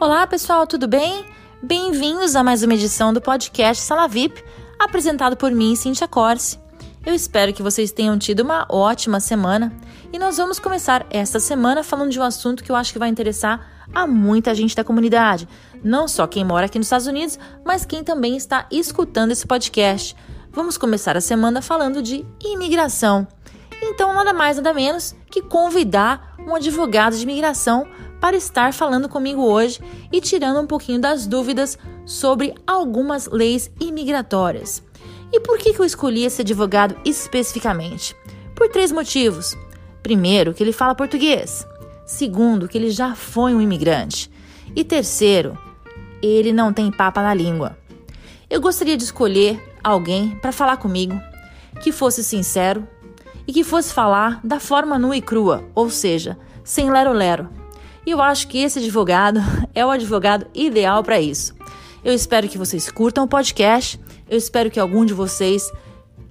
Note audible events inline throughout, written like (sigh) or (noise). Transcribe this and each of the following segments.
Olá, pessoal, tudo bem? Bem-vindos a mais uma edição do podcast Sala VIP, apresentado por mim, Cintia Corse. Eu espero que vocês tenham tido uma ótima semana e nós vamos começar esta semana falando de um assunto que eu acho que vai interessar a muita gente da comunidade, não só quem mora aqui nos Estados Unidos, mas quem também está escutando esse podcast. Vamos começar a semana falando de imigração. Então, nada mais, nada menos que convidar um advogado de imigração para estar falando comigo hoje e tirando um pouquinho das dúvidas sobre algumas leis imigratórias. E por que eu escolhi esse advogado especificamente? Por três motivos. Primeiro, que ele fala português. Segundo, que ele já foi um imigrante. E terceiro, ele não tem papa na língua. Eu gostaria de escolher alguém para falar comigo que fosse sincero e que fosse falar da forma nua e crua, ou seja, sem lero-lero. E eu acho que esse advogado (laughs) é o advogado ideal para isso. Eu espero que vocês curtam o podcast, eu espero que algum de vocês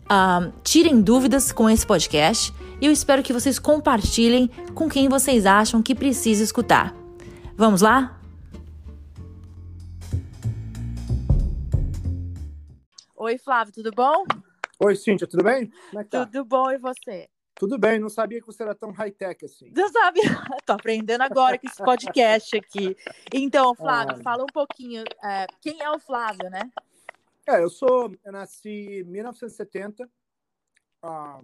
uh, tirem dúvidas com esse podcast e eu espero que vocês compartilhem com quem vocês acham que precisa escutar. Vamos lá? Oi, Flávio, tudo bom? Oi, Cíntia, tudo bem? É tá? Tudo bom, e você? Tudo bem, não sabia que você era tão high-tech assim. Não sabia? (laughs) Tô aprendendo agora com esse podcast aqui. Então, Flávio, ah. fala um pouquinho. É, quem é o Flávio, né? É, eu sou. Eu nasci em 1970. Ah,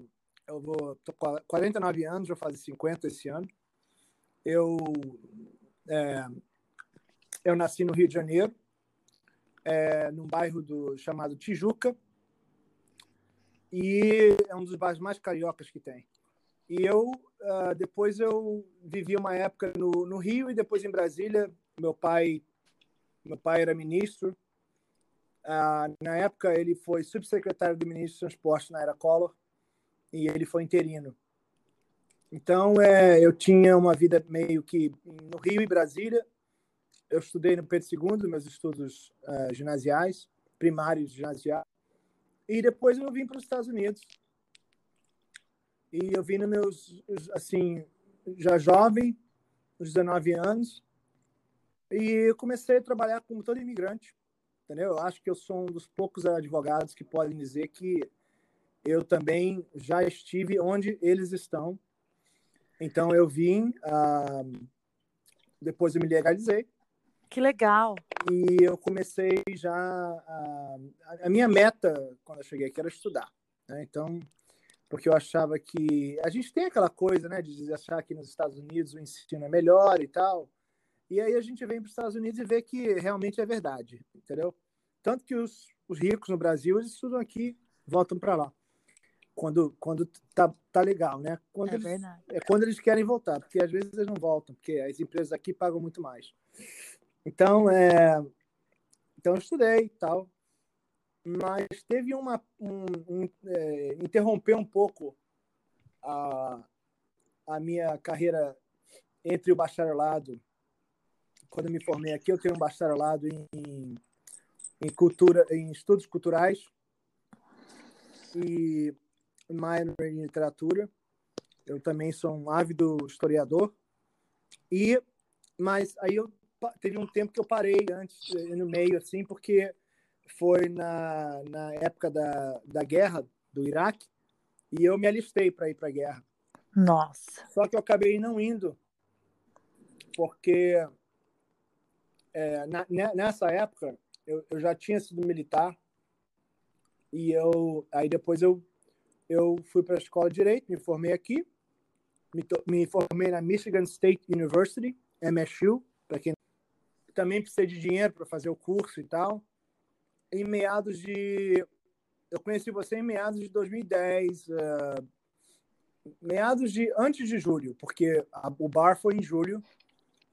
eu vou. tô 49 anos, vou fazer 50 esse ano. Eu. É, eu nasci no Rio de Janeiro, é, num bairro do, chamado Tijuca, e é um dos bairros mais cariocas que tem. E eu, uh, depois eu vivi uma época no, no Rio e depois em Brasília. Meu pai, meu pai era ministro. Uh, na época ele foi subsecretário do ministro do Transporte na era Collor e ele foi interino. Então, é, eu tinha uma vida meio que no Rio e Brasília. Eu estudei no Pedro II, meus estudos uh, ginasiais, primários ginasiais. E depois eu vim para os Estados Unidos. E eu vim nos meus, assim, já jovem, uns 19 anos. E eu comecei a trabalhar como todo imigrante, entendeu? Eu acho que eu sou um dos poucos advogados que podem dizer que eu também já estive onde eles estão. Então eu vim, uh, depois eu me legalizei. Que legal! E eu comecei já. A, a minha meta, quando eu cheguei aqui, era estudar. Né? Então, porque eu achava que. A gente tem aquela coisa, né, de achar que nos Estados Unidos o ensino é melhor e tal. E aí a gente vem para os Estados Unidos e vê que realmente é verdade, entendeu? Tanto que os, os ricos no Brasil, eles estudam aqui, voltam para lá. Quando, quando tá, tá legal, né? Quando é eles, verdade. É quando eles querem voltar, porque às vezes eles não voltam, porque as empresas aqui pagam muito mais. Então, é, então eu estudei e tal, mas teve uma um, um, é, interromper um pouco a, a minha carreira entre o bacharelado. Quando me formei aqui, eu tenho um bacharelado em, em cultura, em estudos culturais e minor em literatura. Eu também sou um ávido historiador. E mas aí eu teve um tempo que eu parei antes, eh, no meio, assim, porque foi na, na época da, da guerra do Iraque e eu me alistei para ir para a guerra. Nossa. Só que eu acabei não indo, porque é, na, nessa época eu, eu já tinha sido militar e eu aí depois eu eu fui para a escola de direito, me formei aqui, me, me formei na Michigan State University, MSU, para quem também precisei de dinheiro para fazer o curso e tal. Em meados de. Eu conheci você em meados de 2010, uh, eh, meados de. antes de julho, porque a, o bar foi em julho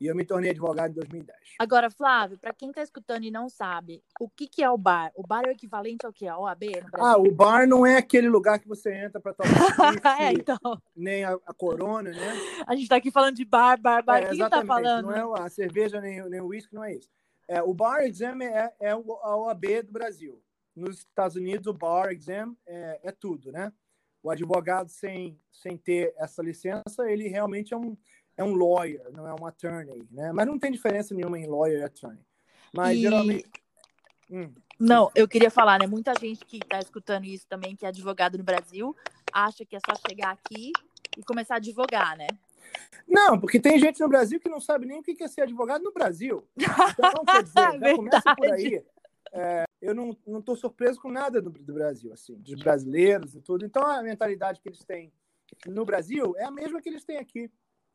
e eu me tornei advogado em 2010. Agora, Flávio, para quem está escutando e não sabe, o que, que é o bar? O bar é o equivalente ao que? A OAB Ah, o bar não é aquele lugar que você entra para tomar (laughs) é, então. nem a, a, corona, né? A gente está aqui falando de bar, bar, bar. É, Quem está falando? Não é a cerveja nem, nem o uísque, não é isso. É, o bar exam é, é a OAB do Brasil. Nos Estados Unidos, o bar exam é, é tudo, né? O advogado sem, sem ter essa licença, ele realmente é um é um lawyer, não é um attorney, né? Mas não tem diferença nenhuma em lawyer e attorney. Mas E- geralmente. Hum, Não, eu queria falar, né? Muita gente que tá escutando isso também, que é advogado no Brasil, acha que é só chegar aqui e começar a advogar, né? Não, porque tem gente no Brasil que não sabe nem o que é ser advogado no Brasil. Então, quer dizer, (laughs) já começa por aí. É, eu não estou surpreso com nada do, do Brasil, assim, dos brasileiros e tudo. Então, a mentalidade que eles têm no Brasil é a mesma que eles têm aqui.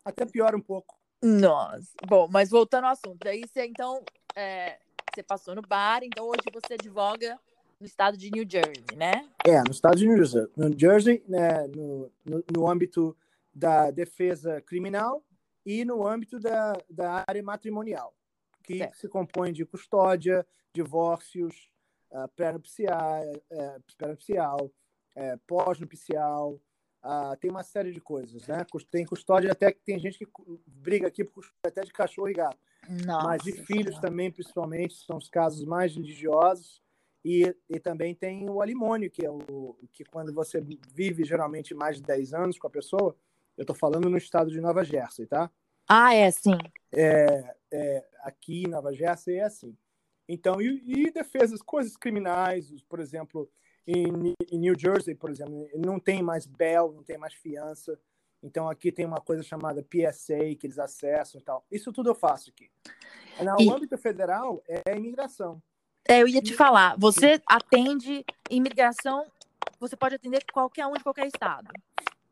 Até pior um pouco. Nossa. Bom, mas voltando ao assunto. Daí você, então, é, você passou no bar, então hoje você advoga no estado de New Jersey, né? É, nos Estados Unidos, no Jersey, né, no, no, no âmbito da defesa criminal e no âmbito da, da área matrimonial, que Certo. se compõe de custódia, divórcios, uh, pré-nupcial, é, pré-nupcial, é, pós-nupcial, ah, tem uma série de coisas, né? Tem custódia até que tem gente que briga aqui por custódia até de cachorro e gato. Nossa. Mas de filhos também, principalmente, são os casos mais litigiosos. E, e também tem o alimônio, que é o que quando você vive geralmente mais de 10 anos com a pessoa, eu estou falando no estado de Nova Jersey, tá? Ah, é, sim. É, é, aqui em Nova Jersey é assim. Então, e, e defesas, coisas criminais, por exemplo, em, em New Jersey, por exemplo, não tem mais bail, não tem mais fiança. Então, aqui tem uma coisa chamada PSA, que eles acessam e tal. Isso tudo eu faço aqui. No E- âmbito federal, é imigração. É, eu ia te falar, você atende imigração, você pode atender qualquer um de qualquer estado.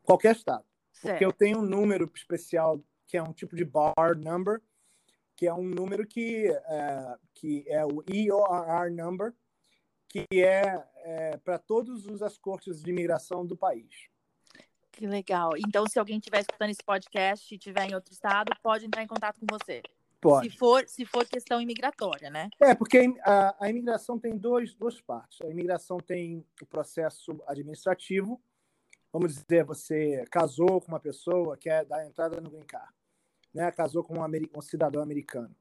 Qualquer estado. Certo. Porque eu tenho um número especial, que é um tipo de bar number, que é um número que é, que é o EORR number, que é, é para todas as cortes de imigração do país. Que legal. Então, se alguém estiver escutando esse podcast e estiver em outro estado, pode entrar em contato com você. Pode. Se for, se for questão imigratória, né? É, porque a, a imigração tem dois, duas partes. A imigração tem o processo administrativo. Vamos dizer, você casou com uma pessoa, quer dar entrada no Green Card, né? casou com um, um cidadão americano.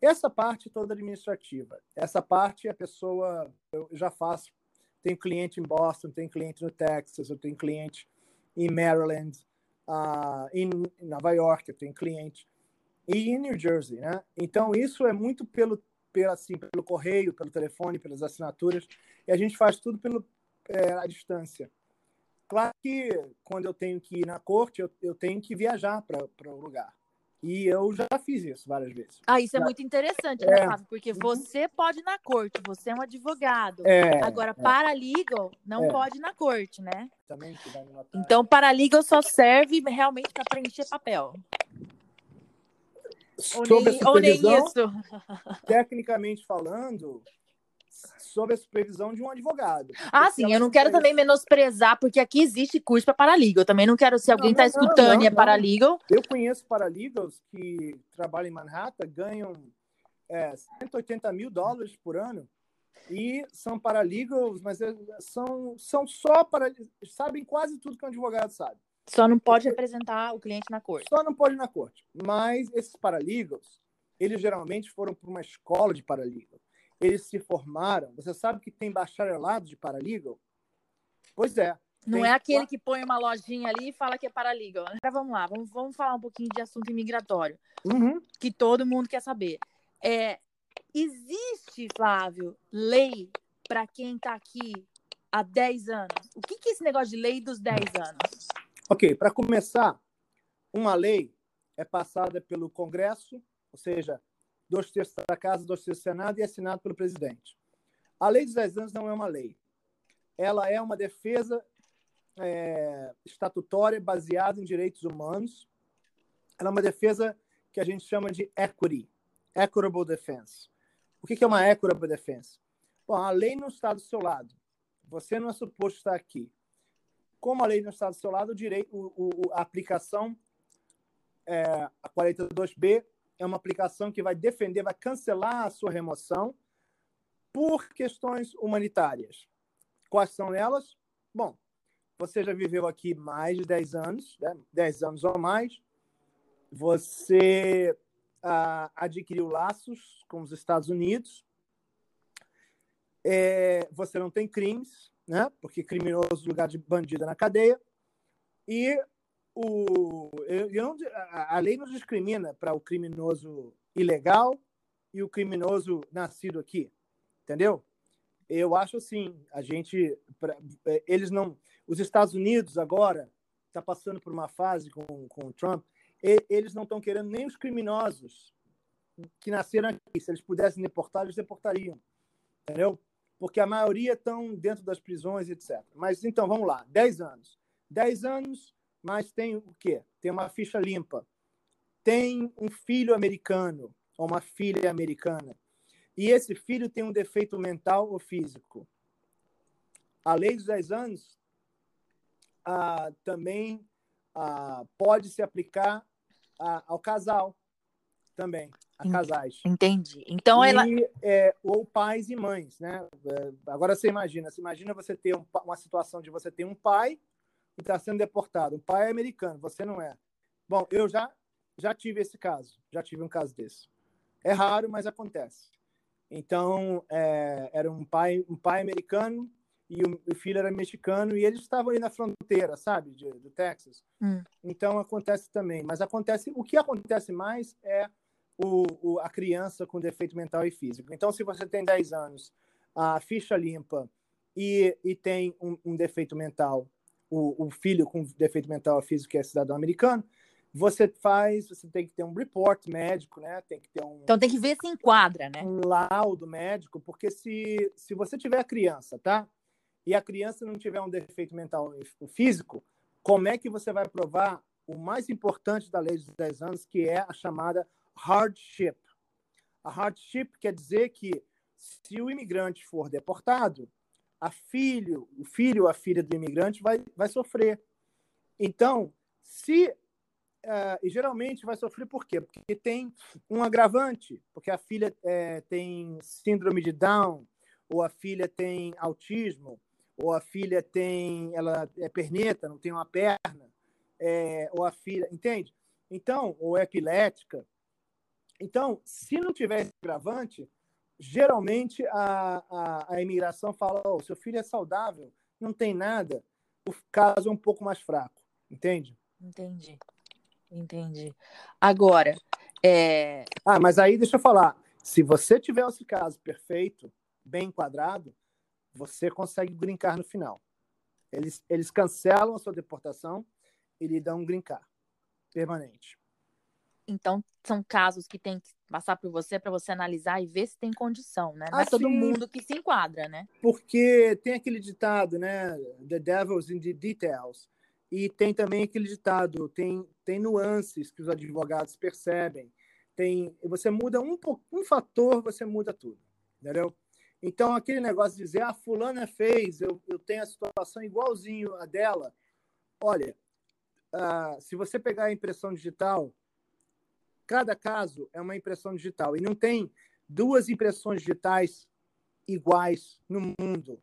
Essa parte toda administrativa. Essa parte a pessoa, eu já faço. Tenho cliente em Boston, tenho cliente no Texas, eu tenho cliente em Maryland, ah, em Nova York, eu tenho cliente e em New Jersey, né? Então isso é muito pelo, pelo assim, pelo correio, pelo telefone, pelas assinaturas, e a gente faz tudo pelo é, à distância. Claro que quando eu tenho que ir na corte, eu, eu tenho que viajar para o lugar. E eu já fiz isso várias vezes. Ah, isso é Já- muito interessante, né, É. Flávio? Porque Uhum. você pode ir na corte, você é um advogado. É, Agora, é, paralegal não É. pode ir na corte, né? também. Então, paralegal só serve realmente para preencher papel. Ou sobre nem, a ou nem isso. (laughs) tecnicamente falando, sob a supervisão de um advogado. Ah, sim, eu não quero também menosprezar, porque aqui existe curso para paralegal. Eu também não quero, se alguém está escutando não, e é paralegal, Eu conheço paralegals que trabalham em Manhattan, ganham é, 180 mil dólares por ano e são paralegals, mas é- são, são só para sabem quase tudo que um advogado sabe. só não pode representar o cliente na corte. Só não pode na corte. Mas esses paralegals, eles geralmente foram para uma escola de paralegal. Eles se formaram. Você sabe que tem bacharelado de paralegal? Pois é. Não Tem é aquele que põe uma lojinha ali e fala que é paralegal. Agora vamos lá, vamos, vamos falar um pouquinho de assunto imigratório, Uhum. que todo mundo quer saber. É, existe, Flávio, lei para quem está aqui há 10 anos? O que, que é esse negócio de lei dos 10 anos? Ok, para começar, uma lei é passada pelo Congresso, ou seja, dois terços da Casa, dois terços do Senado e é assinada pelo presidente. A lei dos 10 anos não é uma lei. Ela é uma defesa é, estatutória baseada em direitos humanos. Ela é uma defesa que a gente chama de equity, equitable defense. O que é uma equitable defense? Bom, a lei não está do seu lado. Você não é suposto estar aqui como a lei não está do seu lado, o direito, o, o- a aplicação, é, a 42B, é uma aplicação que vai defender, vai cancelar a sua remoção por questões humanitárias. Quais são elas? Bom, você já viveu aqui mais de 10 anos, né? 10 anos ou mais, você ah, adquiriu laços com os Estados Unidos, é, você não tem crimes, né? Porque criminoso lugar de bandido na cadeia. E o, eu, a lei não discrimina para o criminoso ilegal e o criminoso nascido aqui, entendeu? Eu acho assim, a gente, pra, é, eles não, os Estados Unidos agora está passando por uma fase com, com o Trump, e, eles não estão querendo nem os criminosos que nasceram aqui. Se eles pudessem deportar, eles deportariam, entendeu? Porque a maioria estão dentro das prisões, etc. Mas então, vamos lá, 10 anos. 10 anos, mas tem o quê? Tem uma ficha limpa. Tem um filho americano ou uma filha americana. E esse filho tem um defeito mental ou físico. A lei dos 10 anos ah, também ah, pode se aplicar ah, ao casal também, a casais. Entendi. Então e, ela é, ou pais e mães, né? Agora você imagina, você imagina você ter um, uma situação de você ter um pai e está sendo deportado. Um pai é americano, você não é. Bom, eu já já tive esse caso, já tive um caso desse. É raro, mas acontece. Então, é, era um pai, um pai americano e o, o, filho era mexicano e eles estavam ali na fronteira, sabe, de, do Texas. Hum. Então acontece também. Mas acontece, o que acontece mais é o, o, a criança com defeito mental e físico. Então, se você tem 10 anos, a ficha limpa e, e tem um, um defeito mental, o, o, filho com defeito mental físico que é cidadão americano, você faz, você tem que ter um report médico, né? Tem que ter um. Então tem que ver se enquadra, né? Um laudo médico, porque se, se você tiver criança, tá? E a criança não tiver um defeito mental físico, como é que você vai provar o mais importante da lei dos 10 anos, que é a chamada hardship? A hardship quer dizer que se o imigrante for deportado, a filho, o filho a filha do imigrante vai, vai sofrer. Então, se Uh, e geralmente vai sofrer por quê? Porque tem um agravante, porque a filha é, tem síndrome de Down, ou a filha tem autismo, ou a filha tem, ela é perneta, não tem uma perna, é, ou a filha, entende? Então, ou é epilética. Então, se não tiver esse agravante, geralmente a, a, a imigração fala: oh, seu filho é saudável, não tem nada, o caso é um pouco mais fraco, entende? Entendi. Entendi. Agora, é... Ah, mas aí deixa eu falar. Se você tiver esse caso perfeito, bem enquadrado, você consegue brincar no final. Eles, eles cancelam a sua deportação e lhe dão um brincar permanente. Então, são casos que tem que passar por você para você analisar e ver se tem condição, né? Não é todo mundo que se enquadra, né? Porque tem aquele ditado, né? The devil's in the details. E tem também aquele ditado, tem, tem nuances que os advogados percebem. Tem, você muda um, um fator, você muda tudo, entendeu? Então, aquele negócio de dizer, ah, fulana fez, eu, eu tenho a situação igualzinho a dela. Olha, uh, se você pegar a impressão digital, cada caso é uma impressão digital. E não tem duas impressões digitais iguais no mundo.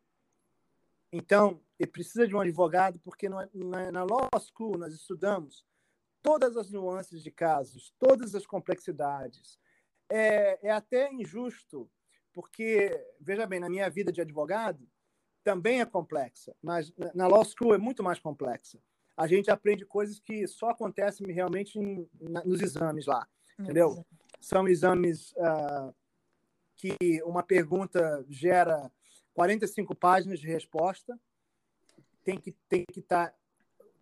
Então, ele precisa de um advogado, porque na, na Law School nós estudamos todas as nuances de casos, todas as complexidades. É, é até injusto porque, veja bem, na minha vida de advogado, também é complexa, mas na law school é muito mais complexa. A gente aprende coisas que só acontecem realmente em, na, nos exames lá, entendeu? São exames uh, que uma pergunta gera 45 páginas de resposta, tem que tem que estar tá,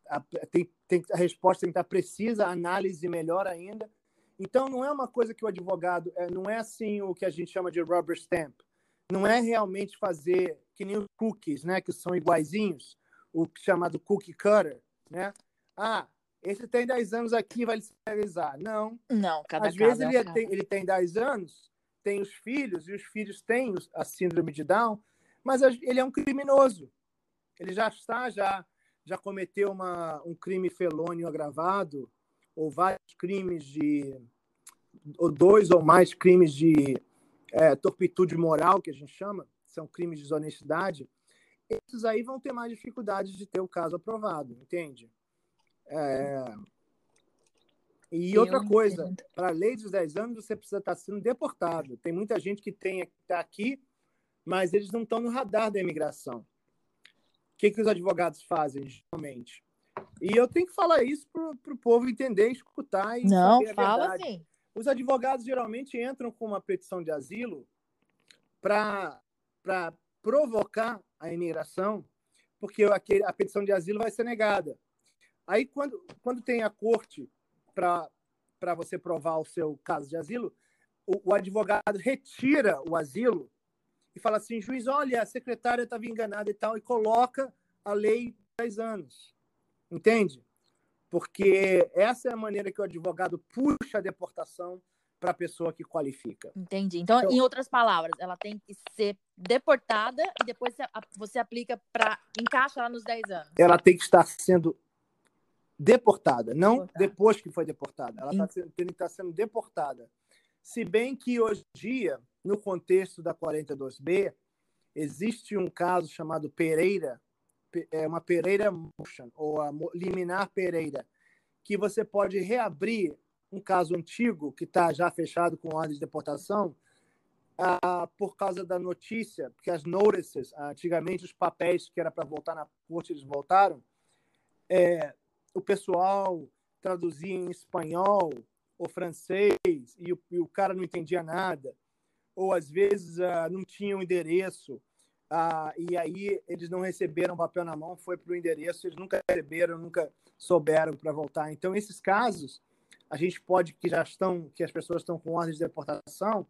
a, tem, tem, a resposta tem que estar precisa, a análise melhor ainda. Então, não é uma coisa que o advogado, é, não é assim o que a gente chama de rubber stamp. Não é realmente fazer que nem os cookies, né, que são iguaizinhos, o chamado cookie cutter, né? Ah, esse tem 10 anos aqui, vai se realizar. Não. Não, cada Às vezes é ele, tem, ele tem 10 anos, tem os filhos, e os filhos têm a síndrome de Down, mas ele é um criminoso. Ele já está, já, já cometeu uma, um crime felônio agravado, ou vários crimes de. ou dois ou mais crimes de é, torpitude moral, que a gente chama, são crimes de desonestidade, esses aí vão ter mais dificuldade de ter o caso aprovado, entende? É... E outra coisa, para a lei dos 10 anos, você precisa estar sendo deportado. Tem muita gente que tem está aqui, mas eles não estão no radar da imigração. O que, que os advogados fazem, geralmente? E eu tenho que falar isso para o povo entender, escutar e Não, saber a fala verdade. sim. Os advogados geralmente entram com uma petição de asilo para provocar a imigração, porque a petição de asilo vai ser negada. Aí, quando, quando tem a corte para você provar o seu caso de asilo, o, o, advogado retira o asilo e fala assim: juiz, olha, a secretária estava enganada e tal, e coloca a lei de 10 anos. Entende? Porque essa é a maneira que o advogado puxa a deportação para a pessoa que qualifica. Entendi. Então, então, em outras palavras, ela tem que ser deportada e depois você aplica para encaixa ela nos 10 anos. Ela tem que estar sendo deportada, não deportada. depois que foi deportada. Ela tá, tem que estar sendo deportada. Se bem que hoje em dia, no contexto da 42B, existe um caso chamado Pereira, é uma Pereira Motion, ou a liminar Pereira, que você pode reabrir um caso antigo que está já fechado com ordem de deportação ah, por causa da notícia, porque as notices, antigamente os papéis que era para voltar na corte, eles voltaram, é, o pessoal traduzia em espanhol ou francês e o, e o cara não entendia nada, ou às vezes ah, não tinha o um endereço, ah, e aí eles não receberam o papel na mão, foi para o endereço, eles nunca receberam, nunca souberam para voltar. Então, esses casos, a gente pode, que já estão, que as pessoas estão com ordem de deportação,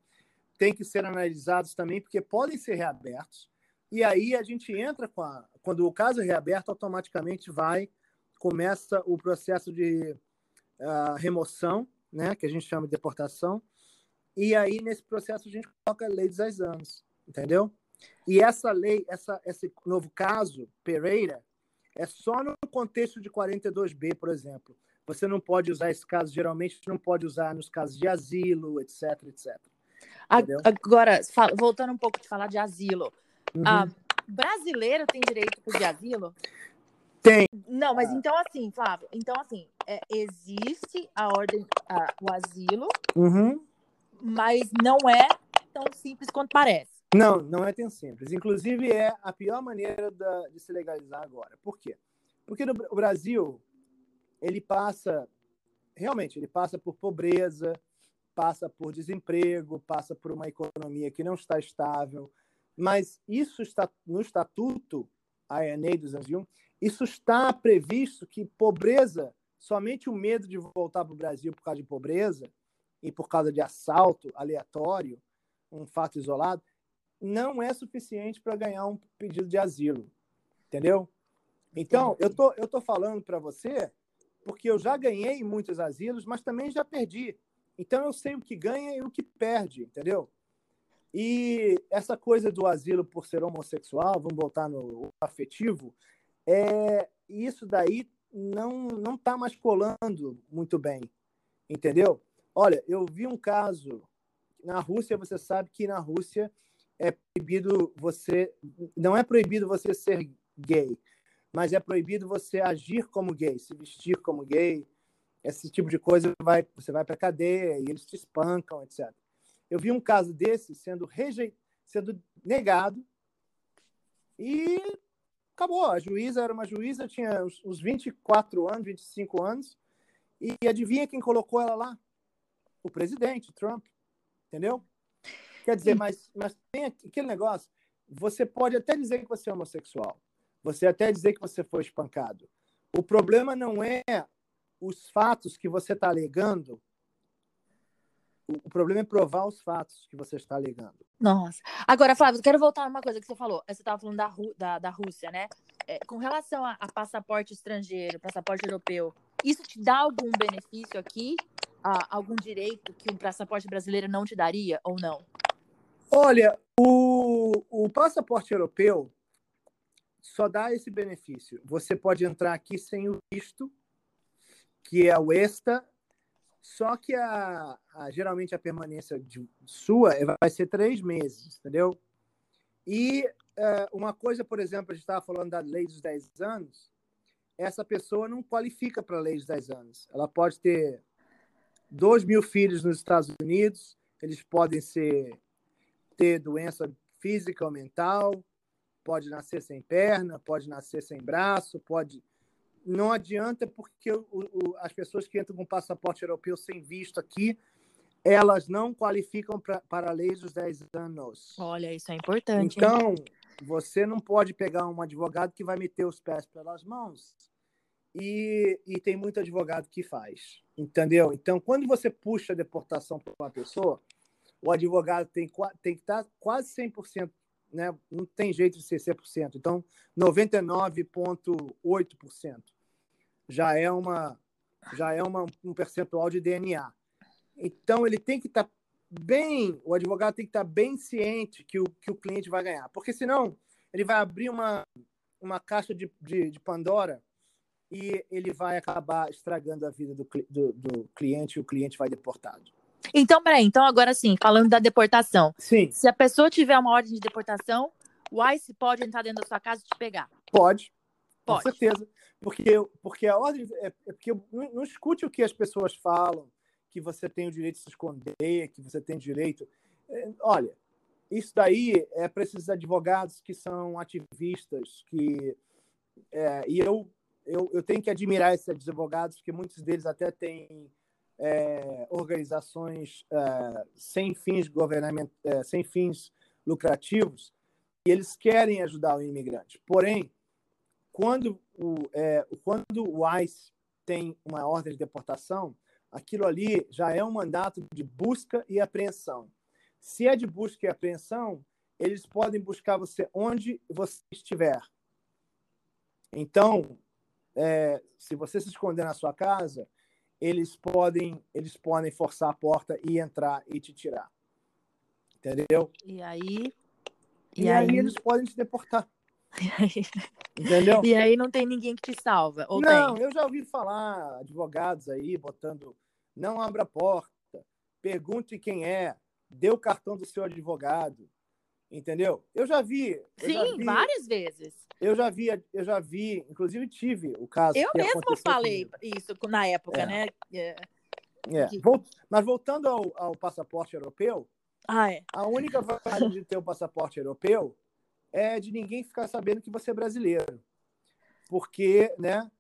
tem que ser analisados também, porque podem ser reabertos. E aí a gente entra com a. Quando o caso é reaberto, automaticamente vai, começa o processo de uh, remoção, né, que a gente chama de deportação. E aí, nesse processo, a gente coloca a lei de 10 anos, entendeu? E essa lei, essa, esse novo caso, Pereira, é só no contexto de 42B, por exemplo. Você não pode usar esse caso, geralmente não pode usar nos casos de asilo, etc, etc. Entendeu? Agora, voltando um pouco de falar de asilo. Uhum. Ah, brasileiro tem direito de asilo? Tem. Não, mas ah. então assim, Flávio, então assim, é, existe a ordem, a, o asilo, uhum. mas não é tão simples quanto parece. Não, não é tão simples. Inclusive, é a pior maneira da, de se legalizar agora. Por quê? Porque no, o Brasil, ele passa, realmente, ele passa por pobreza, passa por desemprego, passa por uma economia que não está estável, mas isso está no estatuto, a ENEI 201, isso está previsto que pobreza, somente o medo de voltar para o Brasil por causa de pobreza e por causa de assalto aleatório, um fato isolado, não é suficiente para ganhar um pedido de asilo, entendeu? Então, eu tô, eu tô falando para você porque eu já ganhei muitos asilos, mas também já perdi. Então, eu sei o que ganha e o que perde, entendeu? E essa coisa do asilo por ser homossexual, vamos voltar no afetivo, é isso daí não não está mais colando muito bem, entendeu? Olha, eu vi um caso na Rússia, você sabe que na Rússia é proibido você. Não é proibido você ser gay, mas é proibido você agir como gay, se vestir como gay. Esse tipo de coisa vai, você vai para cadeia e eles te espancam, etc. Eu vi um caso desse sendo rejeitado, sendo negado e acabou. A juíza era uma juíza, tinha uns 24 anos, 25 anos, e adivinha quem colocou ela lá? O presidente, Trump. Entendeu? Quer dizer, mas, mas tem aquele negócio. Você pode até dizer que você é homossexual. Você até dizer que você foi espancado. O problema não é os fatos que você está alegando. O problema é provar os fatos que você está alegando. Nossa. Agora, Flávio, quero voltar a uma coisa que você falou. Você estava falando da, da, da Rússia, né? É, com relação a, a, passaporte estrangeiro, passaporte europeu, isso te dá algum benefício aqui? Ah, algum direito que um passaporte brasileiro não te daria ou não? Olha, o, o passaporte europeu só dá esse benefício. Você pode entrar aqui sem o visto, que é o ESTA, só que a, a geralmente a permanência de, sua vai ser três meses, entendeu? E é, uma coisa, por exemplo, a gente estava falando da lei dos 10 anos, essa pessoa não qualifica para a lei dos 10 anos. Ela pode ter dois mil filhos nos Estados Unidos, eles podem ser ter doença física ou mental, pode nascer sem perna, pode nascer sem braço, pode não adianta porque o, o, as pessoas que entram com passaporte europeu sem visto aqui, elas não qualificam pra, para a lei dos 10 anos. Olha, isso é importante. Então, hein? você não pode pegar um advogado que vai meter os pés pelas mãos. E, e tem muito advogado que faz, entendeu? Então, quando você puxa a deportação para uma pessoa, o advogado tem, tem que estar quase 100%, né? não tem jeito de ser 100%. Então, 99,8% já é, uma, já é uma, um percentual de DNA. Então, ele tem que estar tá bem, o advogado tem que estar tá bem ciente que o, que o cliente vai ganhar, porque senão ele vai abrir uma, uma caixa de, de, de Pandora e ele vai acabar estragando a vida do, do, do cliente e o cliente vai deportado. Então, peraí, então agora sim, falando da deportação. Sim. Se a pessoa tiver uma ordem de deportação, o ICE pode entrar dentro da sua casa e te pegar? Pode. Pode. Com certeza. Porque, porque a ordem. É, é porque não, não escute o que as pessoas falam, que você tem o direito de se esconder, que você tem direito. É, olha, isso daí é para esses advogados que são ativistas, que. É, e eu, eu, eu tenho que admirar esses advogados, porque muitos deles até têm é, organizações é, sem fins governamentais, é, sem fins lucrativos, e eles querem ajudar o imigrante. Porém, quando o, é, quando o ICE tem uma ordem de deportação, aquilo ali já é um mandato de busca e apreensão. Se é de busca e apreensão, eles podem buscar você onde você estiver. Então, é, se você se esconder na sua casa, eles podem eles podem forçar a porta e entrar e te tirar. Entendeu? E aí e, e aí... aí... eles podem te deportar. E aí... Entendeu? E aí não tem ninguém que te salva. Não, tem? eu já ouvi falar advogados aí botando não abra a porta, pergunte quem é, dê o cartão do seu advogado. Entendeu? Eu já vi. Eu Sim, já vi, várias vezes. Eu já vi, eu já vi, inclusive tive o caso. Eu mesmo falei comigo. isso na época, é. né? É. É. Mas voltando ao, ao, passaporte europeu, ah, é. a única vantagem de ter o passaporte europeu é de ninguém ficar sabendo que você é brasileiro. Porque, né,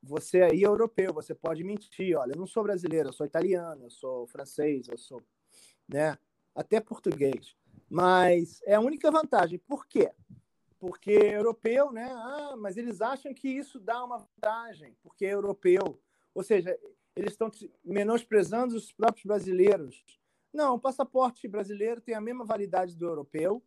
você aí é europeu, você pode mentir, olha, eu não sou brasileiro, eu sou italiano, eu sou francês, eu sou, né, até português. Mas é a única vantagem. Por quê? Porque europeu, né? Ah, mas eles acham que isso dá uma vantagem, porque é europeu. Ou seja, eles estão menosprezando os próprios brasileiros. Não, o passaporte brasileiro tem a mesma validade do europeu,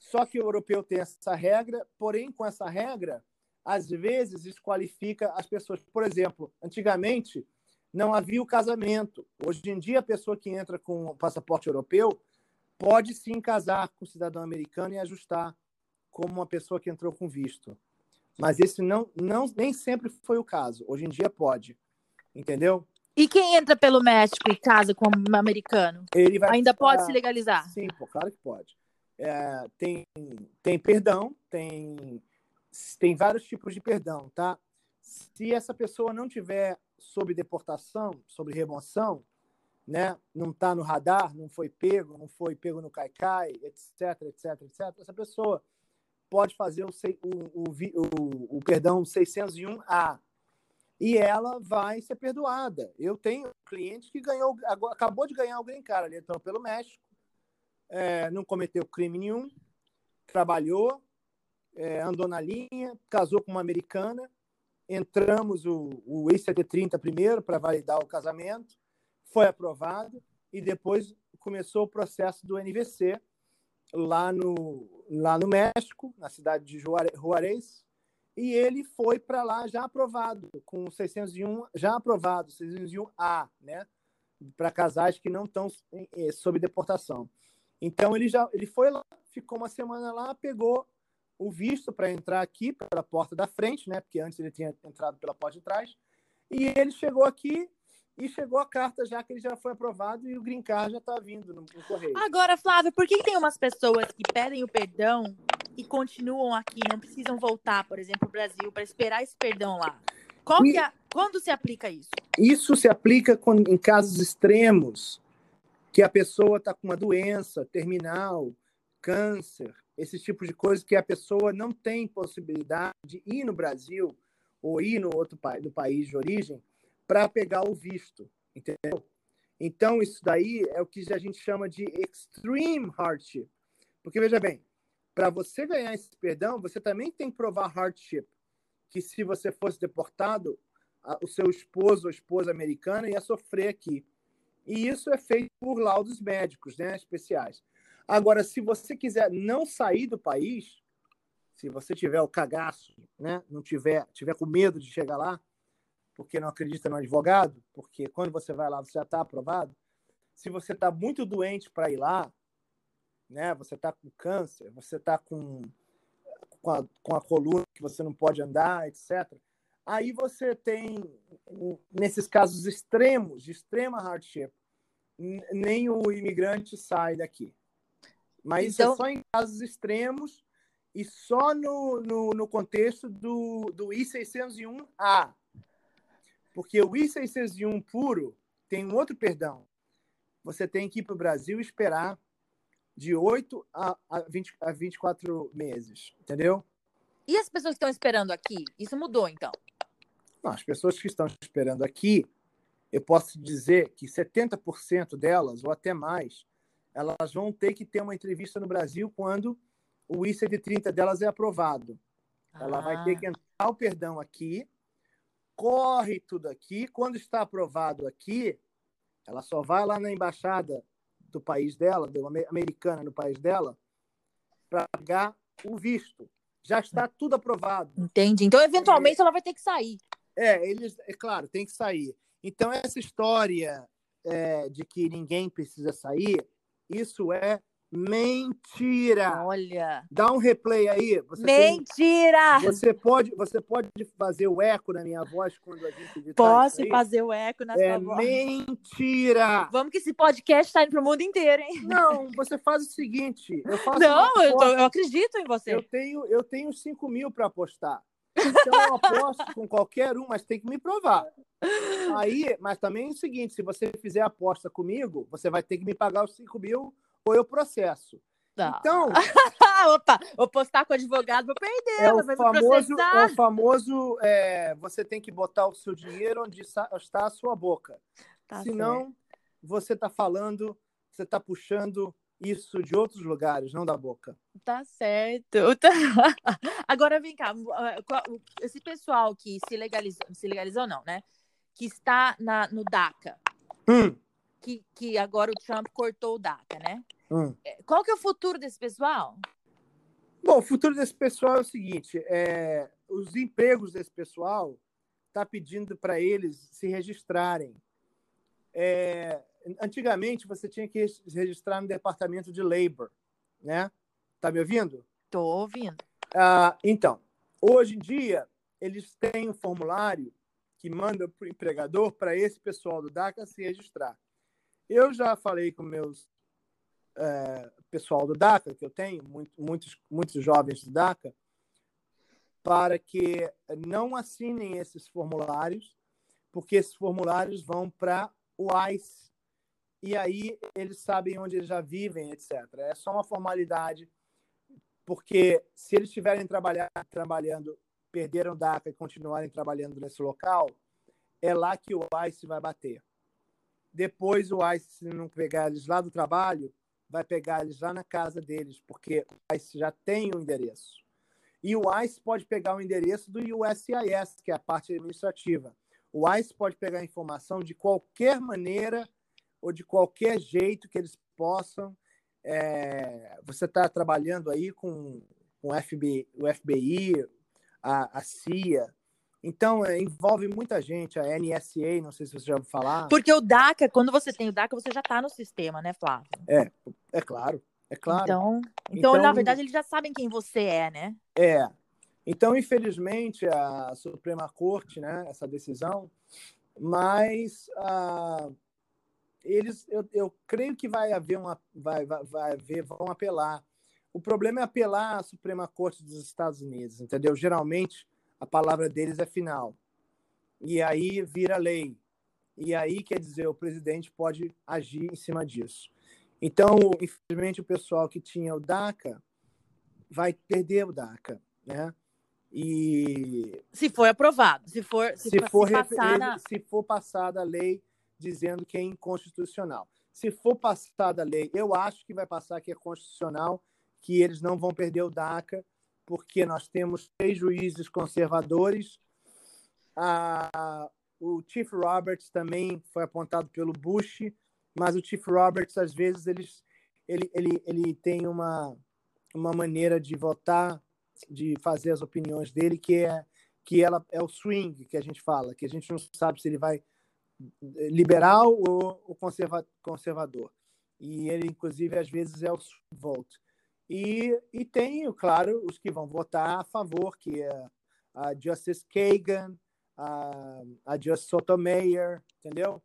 só que o europeu tem essa regra, porém, com essa regra, às vezes desqualifica as pessoas. Por exemplo, antigamente não havia o casamento. Hoje em dia, a pessoa que entra com o passaporte europeu pode sim casar com o cidadão americano e ajustar como uma pessoa que entrou com visto. Mas esse não, não nem sempre foi o caso. Hoje em dia pode. Entendeu? E quem entra pelo México e casa com um americano? Ele vai Ainda pode se legalizar? Sim, pô, claro que pode. É, tem, tem perdão, tem, tem vários tipos de perdão, tá? Se essa pessoa não tiver sob deportação, sob remoção, né? não está no radar, não foi pego, não foi pego no caicai, etc, etc, etc, essa pessoa pode fazer o, o, o, o perdão 601A e ela vai ser perdoada. Eu tenho um cliente que ganhou, acabou de ganhar o Green Card, ele entrou pelo México, é, não cometeu crime nenhum, trabalhou, é, andou na linha, casou com uma americana, entramos o, o I-730 primeiro para validar o casamento, foi aprovado e depois começou o processo do NVC lá no, lá no México, na cidade de Juarez, e ele foi para lá já aprovado, com 601, já aprovado, 601A, né? Para casais que não estão eh, sob deportação. Então ele já ele foi lá, ficou uma semana lá, pegou o visto para entrar aqui pela porta da frente, né? Porque antes ele tinha entrado pela porta de trás. E ele chegou aqui e chegou a carta já que ele já foi aprovado e o green card já está vindo no, no, correio. Agora, Flávio, por que tem umas pessoas que pedem o perdão e continuam aqui, não precisam voltar, por exemplo, para o Brasil para esperar esse perdão lá? Qual e, é, quando se aplica isso? Isso se aplica quando, em casos extremos, que a pessoa está com uma doença terminal, câncer, esse tipo de coisa que a pessoa não tem possibilidade de ir no Brasil ou ir no outro do país de origem para pegar o visto, entendeu? Então, isso daí é o que a gente chama de extreme hardship. Porque, veja bem, para você ganhar esse perdão, você também tem que provar hardship. Que se você fosse deportado, o seu esposo ou esposa americana ia sofrer aqui. E isso é feito por laudos médicos né, especiais. Agora, se você quiser não sair do país, se você tiver o cagaço, né, não tiver, tiver com medo de chegar lá, porque não acredita no advogado, porque quando você vai lá você já está aprovado. Se você está muito doente para ir lá, né? Você está com câncer, você está com, com a, com a coluna que você não pode andar, etc. Aí você tem, nesses casos extremos, de extrema hardship, nem o imigrante sai daqui. Mas então... isso é então só em casos extremos e só no, no, no contexto do, do I-601A, porque o I-601 puro tem um outro perdão. Você tem que ir para o Brasil e esperar de 8 a, a, 20, a 24 meses, entendeu? E as pessoas que estão esperando aqui? Isso mudou, então? Não, as pessoas que estão esperando aqui, eu posso dizer que 70% delas, ou até mais, elas vão ter que ter uma entrevista no Brasil quando o I-130 delas é aprovado. Ela ah. vai ter que entrar o perdão aqui, corre tudo aqui. Quando está aprovado aqui, ela só vai lá na embaixada do país dela, do americana no país dela, para pagar o visto. Já está tudo aprovado. Entendi. Então, eventualmente, ela vai ter que sair. É, eles, é claro, tem que sair. Então, essa história é, de que ninguém precisa sair, isso é Mentira! Olha. Dá um replay aí. Você Mentira! Tem... você pode, você pode fazer o eco na minha voz quando a gente editar Posso fazer o eco na é sua voz? Mentira! Vamos que esse podcast está indo pro mundo inteiro, hein? Não, você faz o seguinte. Eu faço Não, eu, tô, eu, acredito em você. Eu tenho, eu tenho 5 mil para apostar. Então eu aposto com qualquer um, mas tem que me provar. Aí, mas também é o seguinte: se você fizer aposta comigo, você vai ter que me pagar os 5 mil ou eu processo. Tá. Então. (laughs) Opa, vou postar com o advogado, vou perder. É o famoso, é o famoso é, você tem que botar o seu dinheiro onde está a sua boca. Tá Senão, certo. você está falando, você está puxando isso de outros lugares, não da boca. Tá certo. (laughs) Agora vem cá, esse pessoal que se legalizou, se legalizou não, né? Que está na, no DACA. Hum que, que agora o Trump cortou o DACA, né? Hum. É, qual que é o futuro desse pessoal? Bom, o futuro desse pessoal é o seguinte: é, os empregos desse pessoal está pedindo para eles se registrarem. É, antigamente você tinha que se registrar no departamento de labor, né? Tá me ouvindo? Tô ouvindo. Ah, então, hoje em dia eles têm um formulário que manda para o empregador para esse pessoal do DACA se registrar. Eu já falei com meus é, pessoal do DACA, que eu tenho, muito, muitos, muitos jovens do DACA, para que não assinem esses formulários, porque esses formulários vão para o ICE, e aí eles sabem onde eles já vivem, etc. É só uma formalidade, porque se eles estiverem trabalhando, perderam DACA e continuarem trabalhando nesse local, é lá que o ICE vai bater. Depois o ICE, se não pegar eles lá do trabalho, vai pegar eles lá na casa deles, porque o ICE já tem o um endereço. E o ICE pode pegar o endereço do USCIS, que é a parte administrativa. O ICE pode pegar informação de qualquer maneira ou de qualquer jeito que eles possam. É, você está trabalhando aí com, com o, FBI, o FBI, a, a CIA, então, é, envolve muita gente, a NSA, não sei se você já ouviu falar. Porque o DACA, quando você tem o DACA, você já está no sistema, né, Flávio? É, é claro, é claro. Então, então, então, na verdade, eles já sabem quem você é, né? É. Então, infelizmente, a Suprema Corte, né, essa decisão, mas uh, eles, eu, eu creio que vai haver uma, vai, vai, vai haver, vão apelar. O problema é apelar à Suprema Corte dos Estados Unidos, entendeu? Geralmente, a palavra deles é final. E aí vira lei. E aí, quer dizer, o presidente pode agir em cima disso. Então, infelizmente, o pessoal que tinha o DACA vai perder o DACA, né? E se for aprovado, se for se, se for, se passar se for passada a lei dizendo que é inconstitucional. Se for passada a lei, eu acho que vai passar que é constitucional, que eles não vão perder o DACA, porque nós temos três juízes conservadores. O Chief Roberts também foi apontado pelo Bush, mas o Chief Roberts, às vezes, ele, ele, ele, ele tem uma, uma maneira de votar, de fazer as opiniões dele, que é que ela é o swing que a gente fala, que a gente não sabe se ele vai liberal ou, ou conserva, conservador. E ele, inclusive, às vezes é o vote. E, e tem, claro, os que vão votar a favor, que é a Justice Kagan, a, a Justice Sotomayor, entendeu?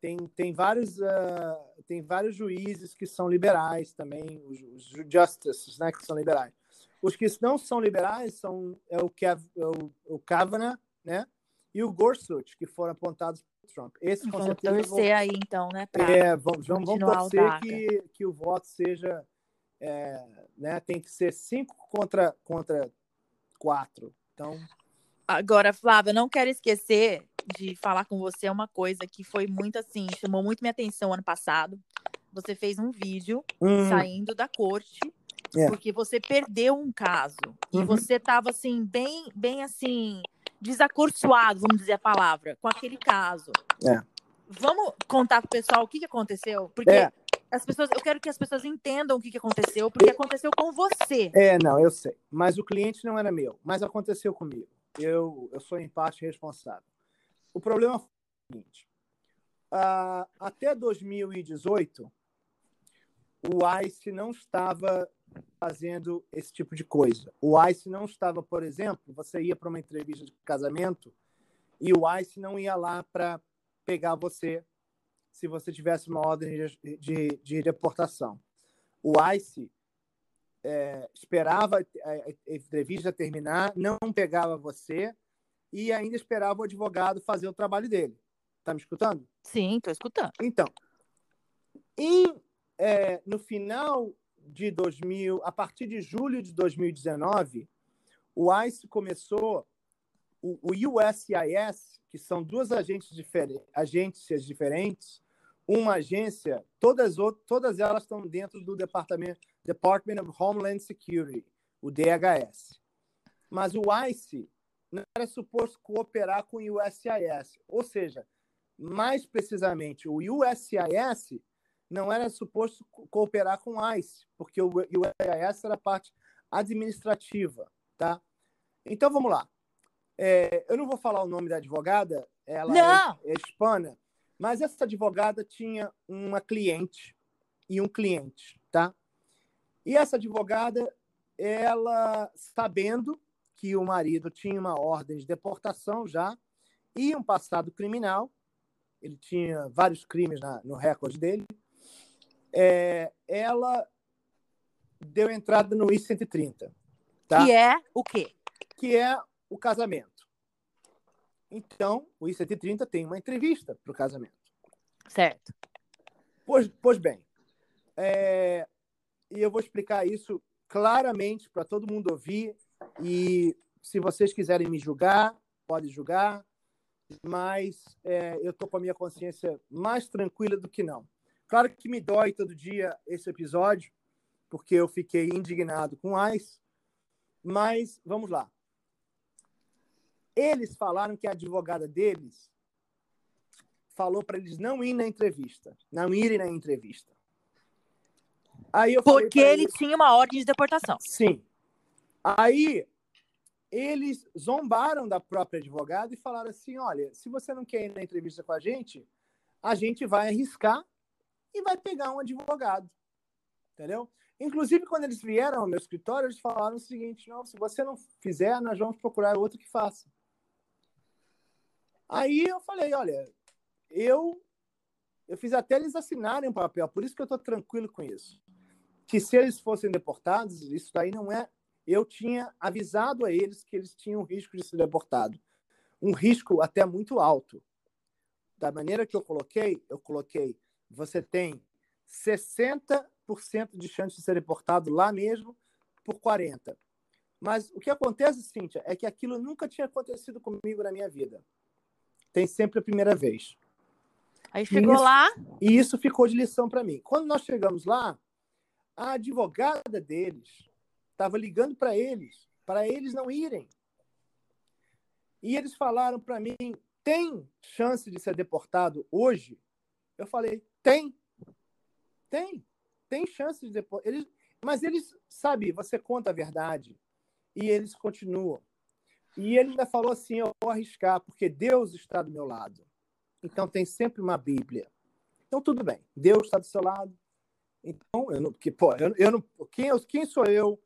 Tem, tem, vários, uh, tem vários juízes que são liberais também, os, os justices, né, que são liberais. Os que não são liberais são é o, Kev, é o, o Kavanaugh, né, e o Gorsuch, que foram apontados Trump. Esse, vamos torcer vão... aí, então, né? É, vamos, vamos, vamos torcer que, que o voto seja. É, né, tem que ser cinco contra, contra quatro. Então. Agora, Flávia, não quero esquecer de falar com você uma coisa que foi muito assim, chamou muito minha atenção ano passado. Você fez um vídeo hum. saindo da corte é. porque você perdeu um caso uhum. e você estava assim bem, bem assim desacorçoado, vamos dizer a palavra, com aquele caso. É. Vamos contar pro pessoal o que, que aconteceu? Porque é. as pessoas, eu quero que as pessoas entendam o que, que aconteceu, porque aconteceu com você. É, não, eu sei. Mas o cliente não era meu, mas aconteceu comigo. Eu, eu sou em parte responsável. O problema foi o seguinte: uh, até 2018, o ICE não estava fazendo esse tipo de coisa. O ICE não estava, por exemplo, você ia para uma entrevista de casamento e o ICE não ia lá para pegar você se você tivesse uma ordem de, de, de deportação. O ICE é, esperava a, entrevista terminar, não pegava você e ainda esperava o advogado fazer o trabalho dele. Está me escutando? Sim, estou escutando. Então, em, é, no final de 2000, a partir de julho de 2019, o ICE começou, o, o USCIS, que são duas agências, diferentes, agências diferentes, uma agência, todas, todas elas estão dentro do departamento Department of Homeland Security, o DHS. Mas o ICE não era suposto cooperar com o USCIS, ou seja, mais precisamente, o USCIS não era suposto cooperar com o ICE, porque o IAS era parte administrativa, tá? Então vamos lá. É, eu não vou falar o nome da advogada, ela é, é hispana, mas essa advogada tinha uma cliente e um cliente, tá? E essa advogada, ela sabendo que o marido tinha uma ordem de deportação já e um passado criminal, ele tinha vários crimes na, no recorde dele, é, ela deu entrada no I-130. Tá? Que é o quê? Que é o casamento. Então, o I-130 tem uma entrevista para o casamento. Certo. Pois, pois bem, é, e eu vou explicar isso claramente para todo mundo ouvir. E se vocês quiserem me julgar, podem julgar, mas é, eu estou com a minha consciência mais tranquila do que não. Claro que me dói todo dia esse episódio, porque eu fiquei indignado com o Ice, mas vamos lá. Eles falaram que a advogada deles falou para eles não ir na entrevista, não irem na entrevista. Aí eu porque ele eles... tinha uma ordem de deportação. Sim. Aí eles zombaram da própria advogada e falaram assim: olha, se você não quer ir na entrevista com a gente, a gente vai arriscar e vai pegar um advogado. Entendeu? Inclusive, quando eles vieram ao meu escritório, eles falaram o seguinte: não, se você não fizer, nós vamos procurar outro que faça. Aí eu falei: olha, eu, eu fiz até eles assinarem o papel, por isso que eu estou tranquilo com isso. Que se eles fossem deportados, isso daí não é. Eu tinha avisado a eles que eles tinham risco de ser deportado. Um risco até muito alto. Da maneira que eu coloquei, eu coloquei você tem 60% de chance de ser deportado lá mesmo por 40%. Mas o que acontece, Cíntia, é que aquilo nunca tinha acontecido comigo na minha vida. Tem sempre a primeira vez. Aí chegou isso, lá. E isso ficou de lição para mim. Quando nós chegamos lá, a advogada deles estava ligando para eles, para eles não irem. E eles falaram para mim: tem chance de ser deportado hoje? Eu falei: tem. Tem. Tem chance de deportar. Eles, mas eles, sabe, você conta a verdade e eles continuam. E ele ainda falou assim: eu vou arriscar, porque Deus está do meu lado. Então tem sempre uma Bíblia. Então tudo bem, Deus está do seu lado. Então, eu não, que, pô, eu, eu não, quem, eu, quem sou eu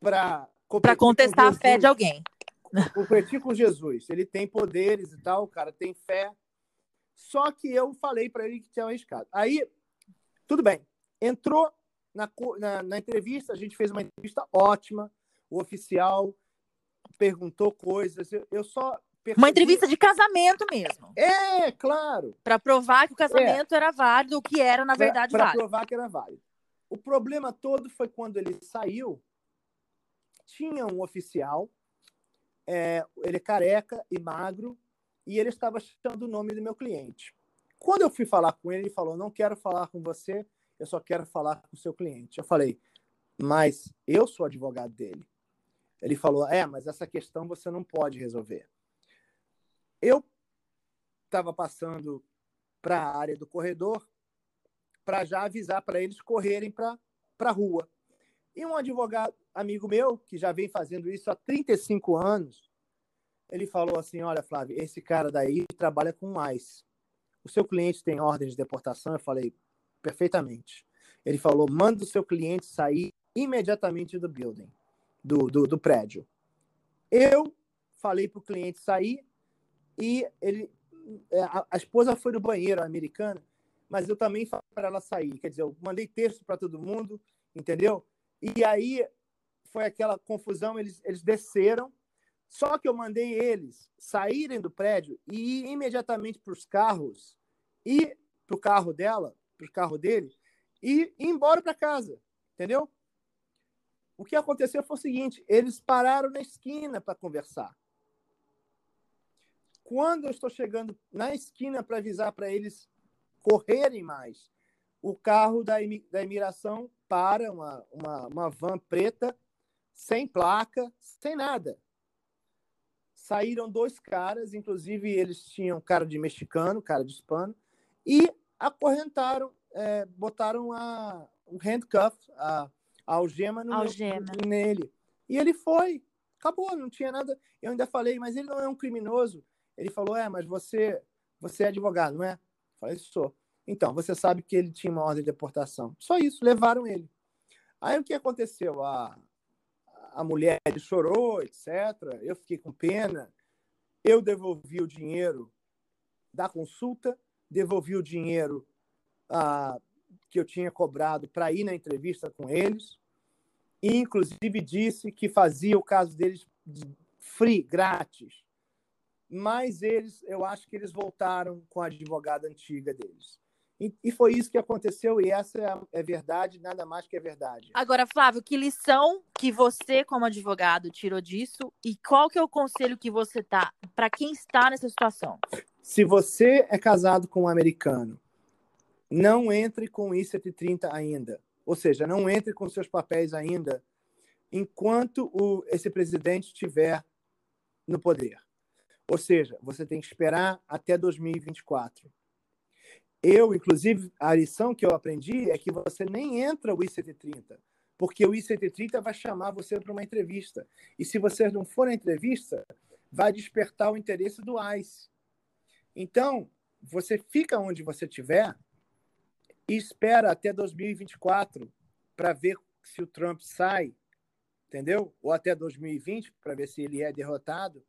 para contestar a fé de alguém? Competir com Jesus. Ele tem poderes e tal, o cara tem fé. Só que eu falei para ele que tinha arriscado. Aí, tudo bem. Entrou na, na, na entrevista, a gente fez uma entrevista ótima. O oficial perguntou coisas. Eu, eu só Percebi... Uma entrevista de casamento mesmo. É, claro. Para provar que o casamento é. era válido, o que era, na verdade, pra, válido. Para provar que era válido. O problema todo foi quando ele saiu, tinha um oficial, é, ele é careca e magro, e ele estava chamando o nome do meu cliente. Quando eu fui falar com ele, ele falou: Não quero falar com você, eu só quero falar com o seu cliente. Eu falei: Mas eu sou advogado dele. Ele falou: É, mas essa questão você não pode resolver. Eu estava passando para a área do corredor para já avisar para eles correrem para a rua. E um advogado, amigo meu, que já vem fazendo isso há 35 anos, ele falou assim: Olha, Flávio, esse cara daí trabalha com mais. O seu cliente tem ordem de deportação? Eu falei: Perfeitamente. Ele falou: Manda o seu cliente sair imediatamente do building, do, do, do prédio. Eu falei para o cliente sair, e ele, é, a, a esposa foi no banheiro, americana, mas eu também falei para ela sair. Quer dizer, eu mandei texto para todo mundo, entendeu? E aí foi aquela confusão, eles, eles desceram, só que eu mandei eles saírem do prédio e ir imediatamente para os carros, e para o carro dela, para o carro dele, e ir embora para casa, entendeu? O que aconteceu foi o seguinte: eles pararam na esquina para conversar. Quando eu estou chegando na esquina para avisar para eles correrem mais, o carro da, da imigração para uma, uma, uma van preta, sem placa, sem nada. Saíram dois caras, inclusive eles tinham cara de mexicano, cara de hispano, e acorrentaram, é, botaram a, o handcuff, a, a algema, no algema. Meu, nele. E ele foi. Acabou, não tinha nada. Eu ainda falei, mas ele não é um criminoso. Ele falou: É, mas você, você é advogado, não é? Eu falei: Sou. Então, você sabe que ele tinha uma ordem de deportação. Só isso, levaram ele. Aí o que aconteceu? A, a mulher chorou, etc. Eu fiquei com pena. Eu devolvi o dinheiro da consulta, devolvi o dinheiro ah, que eu tinha cobrado para ir na entrevista com eles. E, inclusive, disse que fazia o caso deles free, grátis mas eles, eu acho que eles voltaram com a advogada antiga deles. E, e foi isso que aconteceu, e essa é, é verdade, nada mais que é verdade. Agora, Flávio, que lição que você, como advogado, tirou disso e qual que é o conselho que você tá para quem está nessa situação? Se você é casado com um americano, não entre com o I-130 ainda. Ou seja, não entre com seus papéis ainda enquanto o, esse presidente estiver no poder. Ou seja, você tem que esperar até 2024. Eu, inclusive, a lição que eu aprendi é que você nem entra o I-130, porque o I-130 vai chamar você para uma entrevista. E se você não for na entrevista, vai despertar o interesse do ICE. Então, você fica onde você estiver e espera até 2024 para ver se o Trump sai, entendeu? Ou até 2020 para ver se ele é derrotado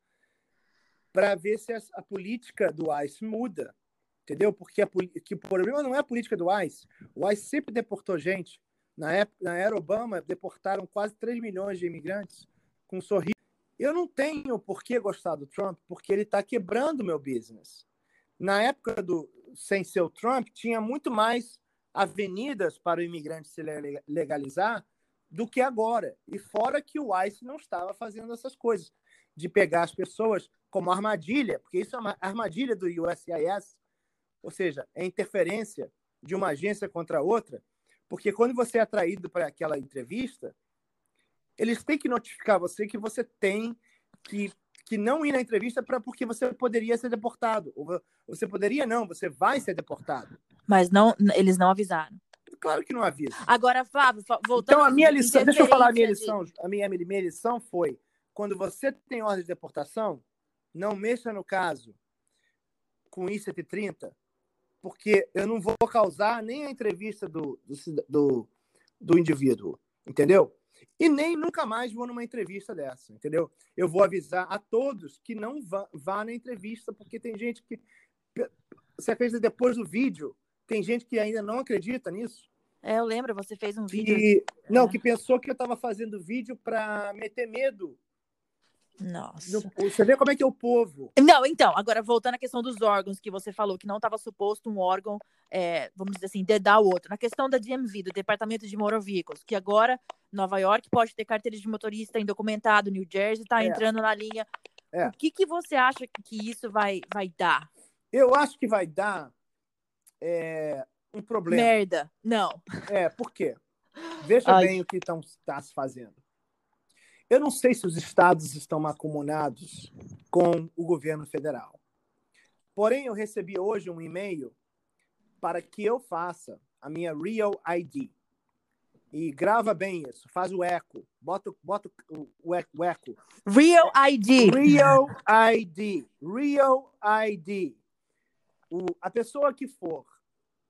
para ver se a, a, política do ICE muda, entendeu? Porque a, que o problema não é a política do ICE. O ICE sempre deportou gente. Na época, na era Obama, deportaram quase 3 milhões de imigrantes com um sorriso. Eu não tenho por que gostar do Trump, porque ele está quebrando o meu business. Na época do sem ser o Trump, tinha muito mais avenidas para o imigrante se legalizar do que agora. E fora que o ICE não estava fazendo essas coisas, de pegar as pessoas como armadilha, porque isso é uma armadilha do USCIS, ou seja, é interferência de uma agência contra outra, porque quando você é atraído para aquela entrevista, eles têm que notificar você que você tem que, que não ir na entrevista para porque você poderia ser deportado. Ou você poderia não, você vai ser deportado. Mas não, eles não avisaram. Claro que não avisa. Agora, Flávio, voltando. Então, a minha lição, deixa eu falar a minha lição. A minha, minha lição foi: quando você tem ordem de deportação, não mexa no caso com I-130, porque eu não vou causar nem a entrevista do, do, do, do indivíduo, entendeu? E nem nunca mais vou numa entrevista dessa, entendeu? Eu vou avisar a todos que não vá, vá na entrevista, porque tem gente que. Você acredita depois do vídeo, tem gente que ainda não acredita nisso. É, eu lembro, você fez um vídeo. Não, é. que pensou que eu estava fazendo vídeo para meter medo. Nossa. Você vê como é que é o povo. Não, então, agora voltando à questão dos órgãos que você falou, que não estava suposto um órgão, é, vamos dizer assim, dedar o outro. Na questão da DMV, do Departamento de Motor Vehicles, que agora Nova York pode ter carteira de motorista indocumentado, New Jersey está é. entrando na linha. É. O que, que você acha que isso vai, vai dar? Eu acho que vai dar é, um problema. Merda. Não. É, por quê? Veja Ai. bem o que está se fazendo. Eu não sei se os estados estão acumunados com o governo federal. Porém, eu recebi hoje um e-mail para que eu faça a minha Real ID. E grava bem isso, faz o eco, bota, bota o, o eco. Real ID. Real ID. Real ID. O, a pessoa que for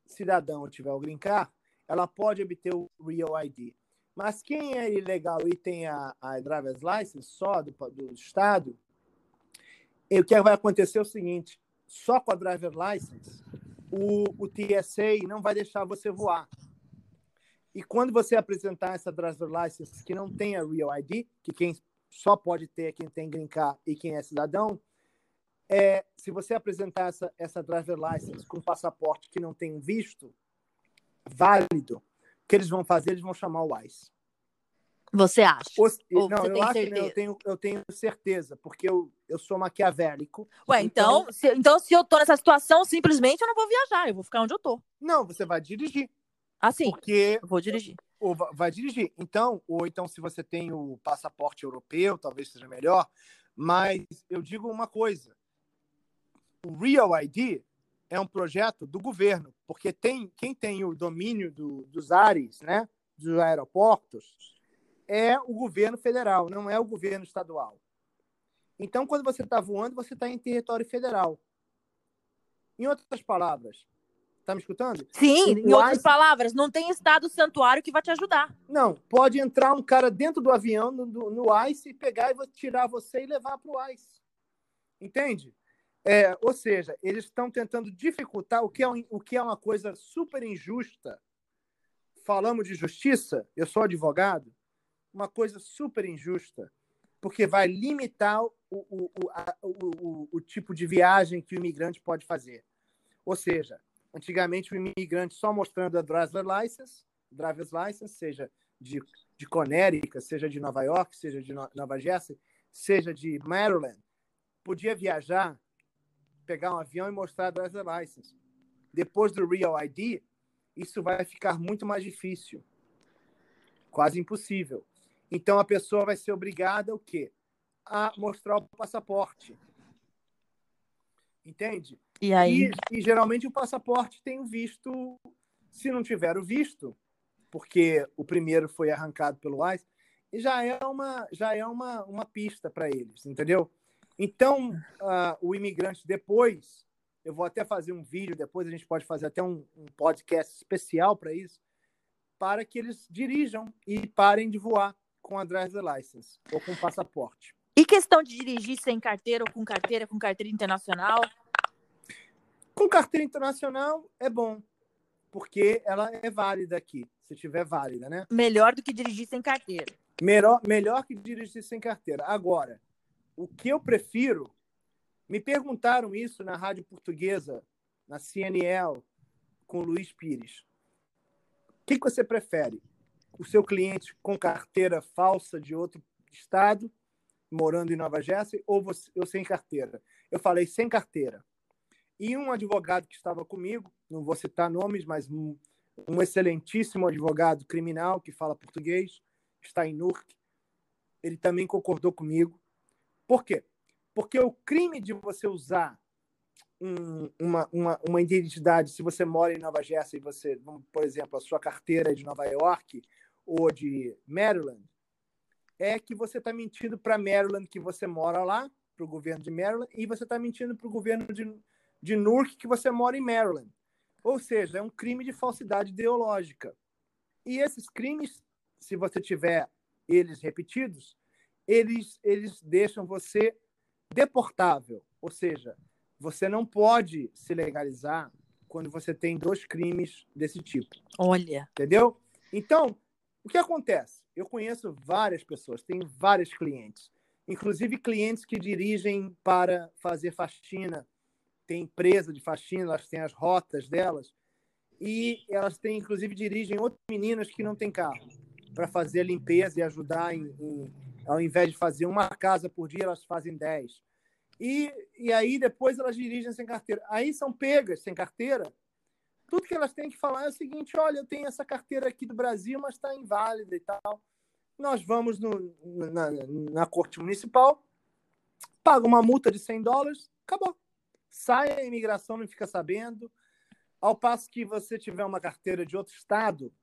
cidadão tiver o green card, ela pode obter o Real ID. Mas quem é ilegal e tem a, a driver's license só do, do estado, o que vai acontecer é o seguinte: só com a driver's license, o, o TSA não vai deixar você voar. E quando você apresentar essa driver's license que não tem a Real ID, que quem só pode ter é quem tem green e quem é cidadão, é, se você apresentar essa, essa driver license com passaporte que não tem visto válido, que eles vão fazer? Eles vão chamar o ICE. Você acha? Ou não, eu acho eu tenho, eu tenho certeza, porque eu, eu sou maquiavélico. Ué, então, então, se, então se eu tô nessa situação, simplesmente eu não vou viajar, eu vou ficar onde eu tô. Não, você vai dirigir. Assim, porque eu vou dirigir. Ou vai dirigir. Então, ou então se você tem o passaporte europeu, talvez seja melhor, mas eu digo uma coisa, o Real ID é um projeto do governo, porque tem quem tem o domínio do, dos ares, né, dos aeroportos, é o governo federal, não é o governo estadual. Então, quando você está voando, você está em território federal. Em outras palavras, está me escutando? Sim, em outras palavras, não tem estado santuário que vai te ajudar. Não, pode entrar um cara dentro do avião, no, no ICE, e pegar e tirar você e levar para o ICE. Entende? É, ou seja, eles estão tentando dificultar o que, é o que é uma coisa super injusta. Falamos de justiça, eu sou advogado, uma coisa super injusta, porque vai limitar o, o, o, a, o, o tipo de viagem que o imigrante pode fazer. Ou seja, antigamente o imigrante só mostrando a driver's license, driver's license, seja de, de Connecticut, seja de Nova York, seja de Nova Jersey, seja de Maryland, podia viajar pegar um avião e mostrar a driver's license. Depois do Real ID, isso vai ficar muito mais difícil. Quase impossível. Então a pessoa vai ser obrigada o quê? A mostrar o passaporte. Entende? E aí? E, e geralmente o passaporte tem o visto. Se não tiver o visto, porque o primeiro foi arrancado pelo ICE, já é uma já é uma, uma pista para eles, entendeu? Então, uh, o imigrante depois, eu vou até fazer um vídeo, depois a gente pode fazer até um, um podcast especial para isso, para que eles dirijam e parem de voar com a driver license ou com passaporte. E questão de dirigir sem carteira ou com carteira, com carteira internacional? Com carteira internacional é bom, porque ela é válida aqui, se tiver válida, né? Melhor do que dirigir sem carteira. Melhor, melhor que dirigir sem carteira. Agora, o que eu prefiro. Me perguntaram isso na rádio portuguesa, na CNL, com o Luiz Pires. O que, você prefere? o seu cliente com carteira falsa de outro estado, morando em Nova Jersey, ou você, eu sem carteira. Eu falei sem carteira. E um advogado que estava comigo, não vou citar nomes, mas um, um excelentíssimo advogado criminal que fala português, está em Newark, ele também concordou comigo. Por quê? Porque o crime de você usar um, uma, uma, uma identidade, se você mora em Nova Jersey, você, por exemplo, a sua carteira é de Nova York ou de Maryland, é que você está mentindo para Maryland que você mora lá, para o governo de Maryland, e você está mentindo para o governo de, de Newark que você mora em Maryland. Ou seja, é um crime de falsidade ideológica. E esses crimes, se você tiver eles repetidos, eles, eles deixam você deportável. Ou seja, você não pode se legalizar quando você tem dois crimes desse tipo. Olha. Entendeu? Então, o que acontece? Eu conheço várias pessoas, tenho vários clientes, inclusive clientes que dirigem para fazer faxina. Tem empresa de faxina, elas têm as rotas delas, e elas têm, inclusive, dirigem outras meninas que não têm carro para fazer a limpeza e ajudar em, em, ao invés de fazer uma casa por dia, elas fazem dez. E, e aí depois elas dirigem sem carteira. Aí são pegas sem carteira tudo que elas têm que falar é o seguinte: olha, eu tenho essa carteira aqui do Brasil, mas está inválida e tal. Nós vamos no, na, na corte municipal, paga uma multa de 100 dólares, acabou. Sai a imigração, não fica sabendo. Ao passo que você tiver uma carteira de outro estado,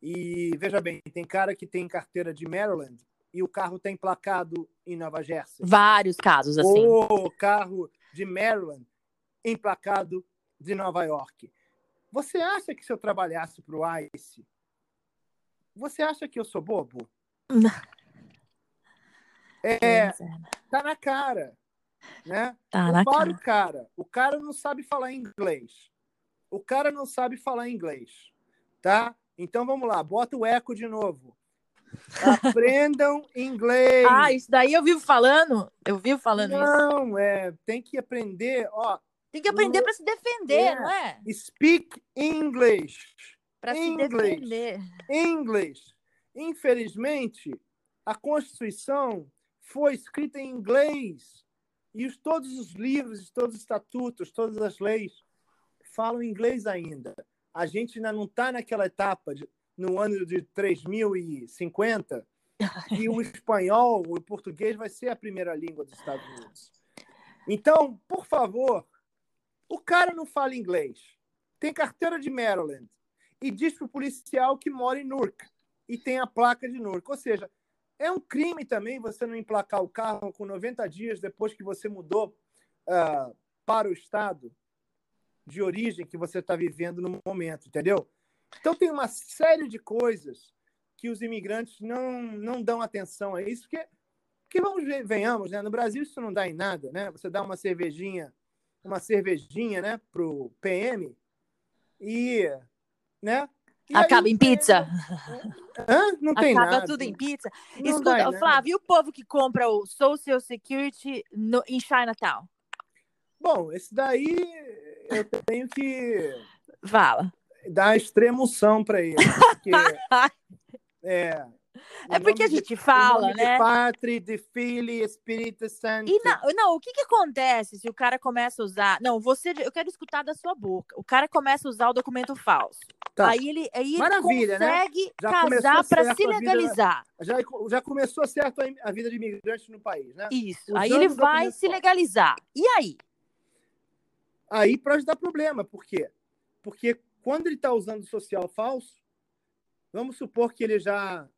e veja bem, tem cara que tem carteira de Maryland e o carro tem emplacado em Nova Jersey. Vários casos assim. Ou carro de Maryland emplacado de Nova York. Você acha que se eu trabalhasse para o ICE, você acha que eu sou bobo? Não. (laughs) É, tá na cara, né? Tá na para cara. o cara. O cara não sabe falar inglês. O cara não sabe falar inglês, tá? Então vamos lá, bota o eco de novo. Aprendam inglês. Ah, isso daí eu vivo falando. Eu vivo falando isso. não, é, tem que aprender, ó, Tem que aprender para se defender, É. não é? speak English. Para se Inglês. defender. English. Infelizmente, a Constituição foi escrita em inglês e os, todos os livros, todos os estatutos, todas as leis falam inglês ainda. A gente ainda não está naquela etapa de, no ano de 3050 e (laughs) o espanhol, o português vai ser a primeira língua dos Estados Unidos. Então, por favor, o cara não fala inglês, tem carteira de Maryland e diz para o policial que mora em Newark e tem a placa de Newark. Ou seja, é um crime também você não emplacar o carro com 90 dias depois que você mudou ah, para o estado de origem que você está vivendo no momento, entendeu? Então tem uma série de coisas que os imigrantes não, não dão atenção a isso, porque, porque vamos ver, venhamos, né? No Brasil isso não dá em nada, né? Você dá uma cervejinha, uma cervejinha, né, pro PM e, né? E Acaba aí em pizza. Hã? Não tem Acaba nada. tudo em pizza. Não Escuta. Flávio, e o povo que compra o Social Security no, em Chinatown? Bom, esse daí eu tenho que Fala. Dar extremoção para ele. Porque, (laughs) é, É porque a gente de, fala, né? De Pátria, de Filho, Espírito Santo. E não, não, o que que acontece se o cara começa a usar... Não, você, eu quero escutar da sua boca. O cara começa a usar o documento falso. Tá. Aí ele, aí ele né? consegue Já começou casar para se a vida- legalizar. Já, já começou certo a, vida de imigrante no país, né? Isso. Usando Aí ele vai se legalizar. E aí? Aí pode dar problema. Por quê? Porque quando ele está usando o social falso, vamos supor que ele já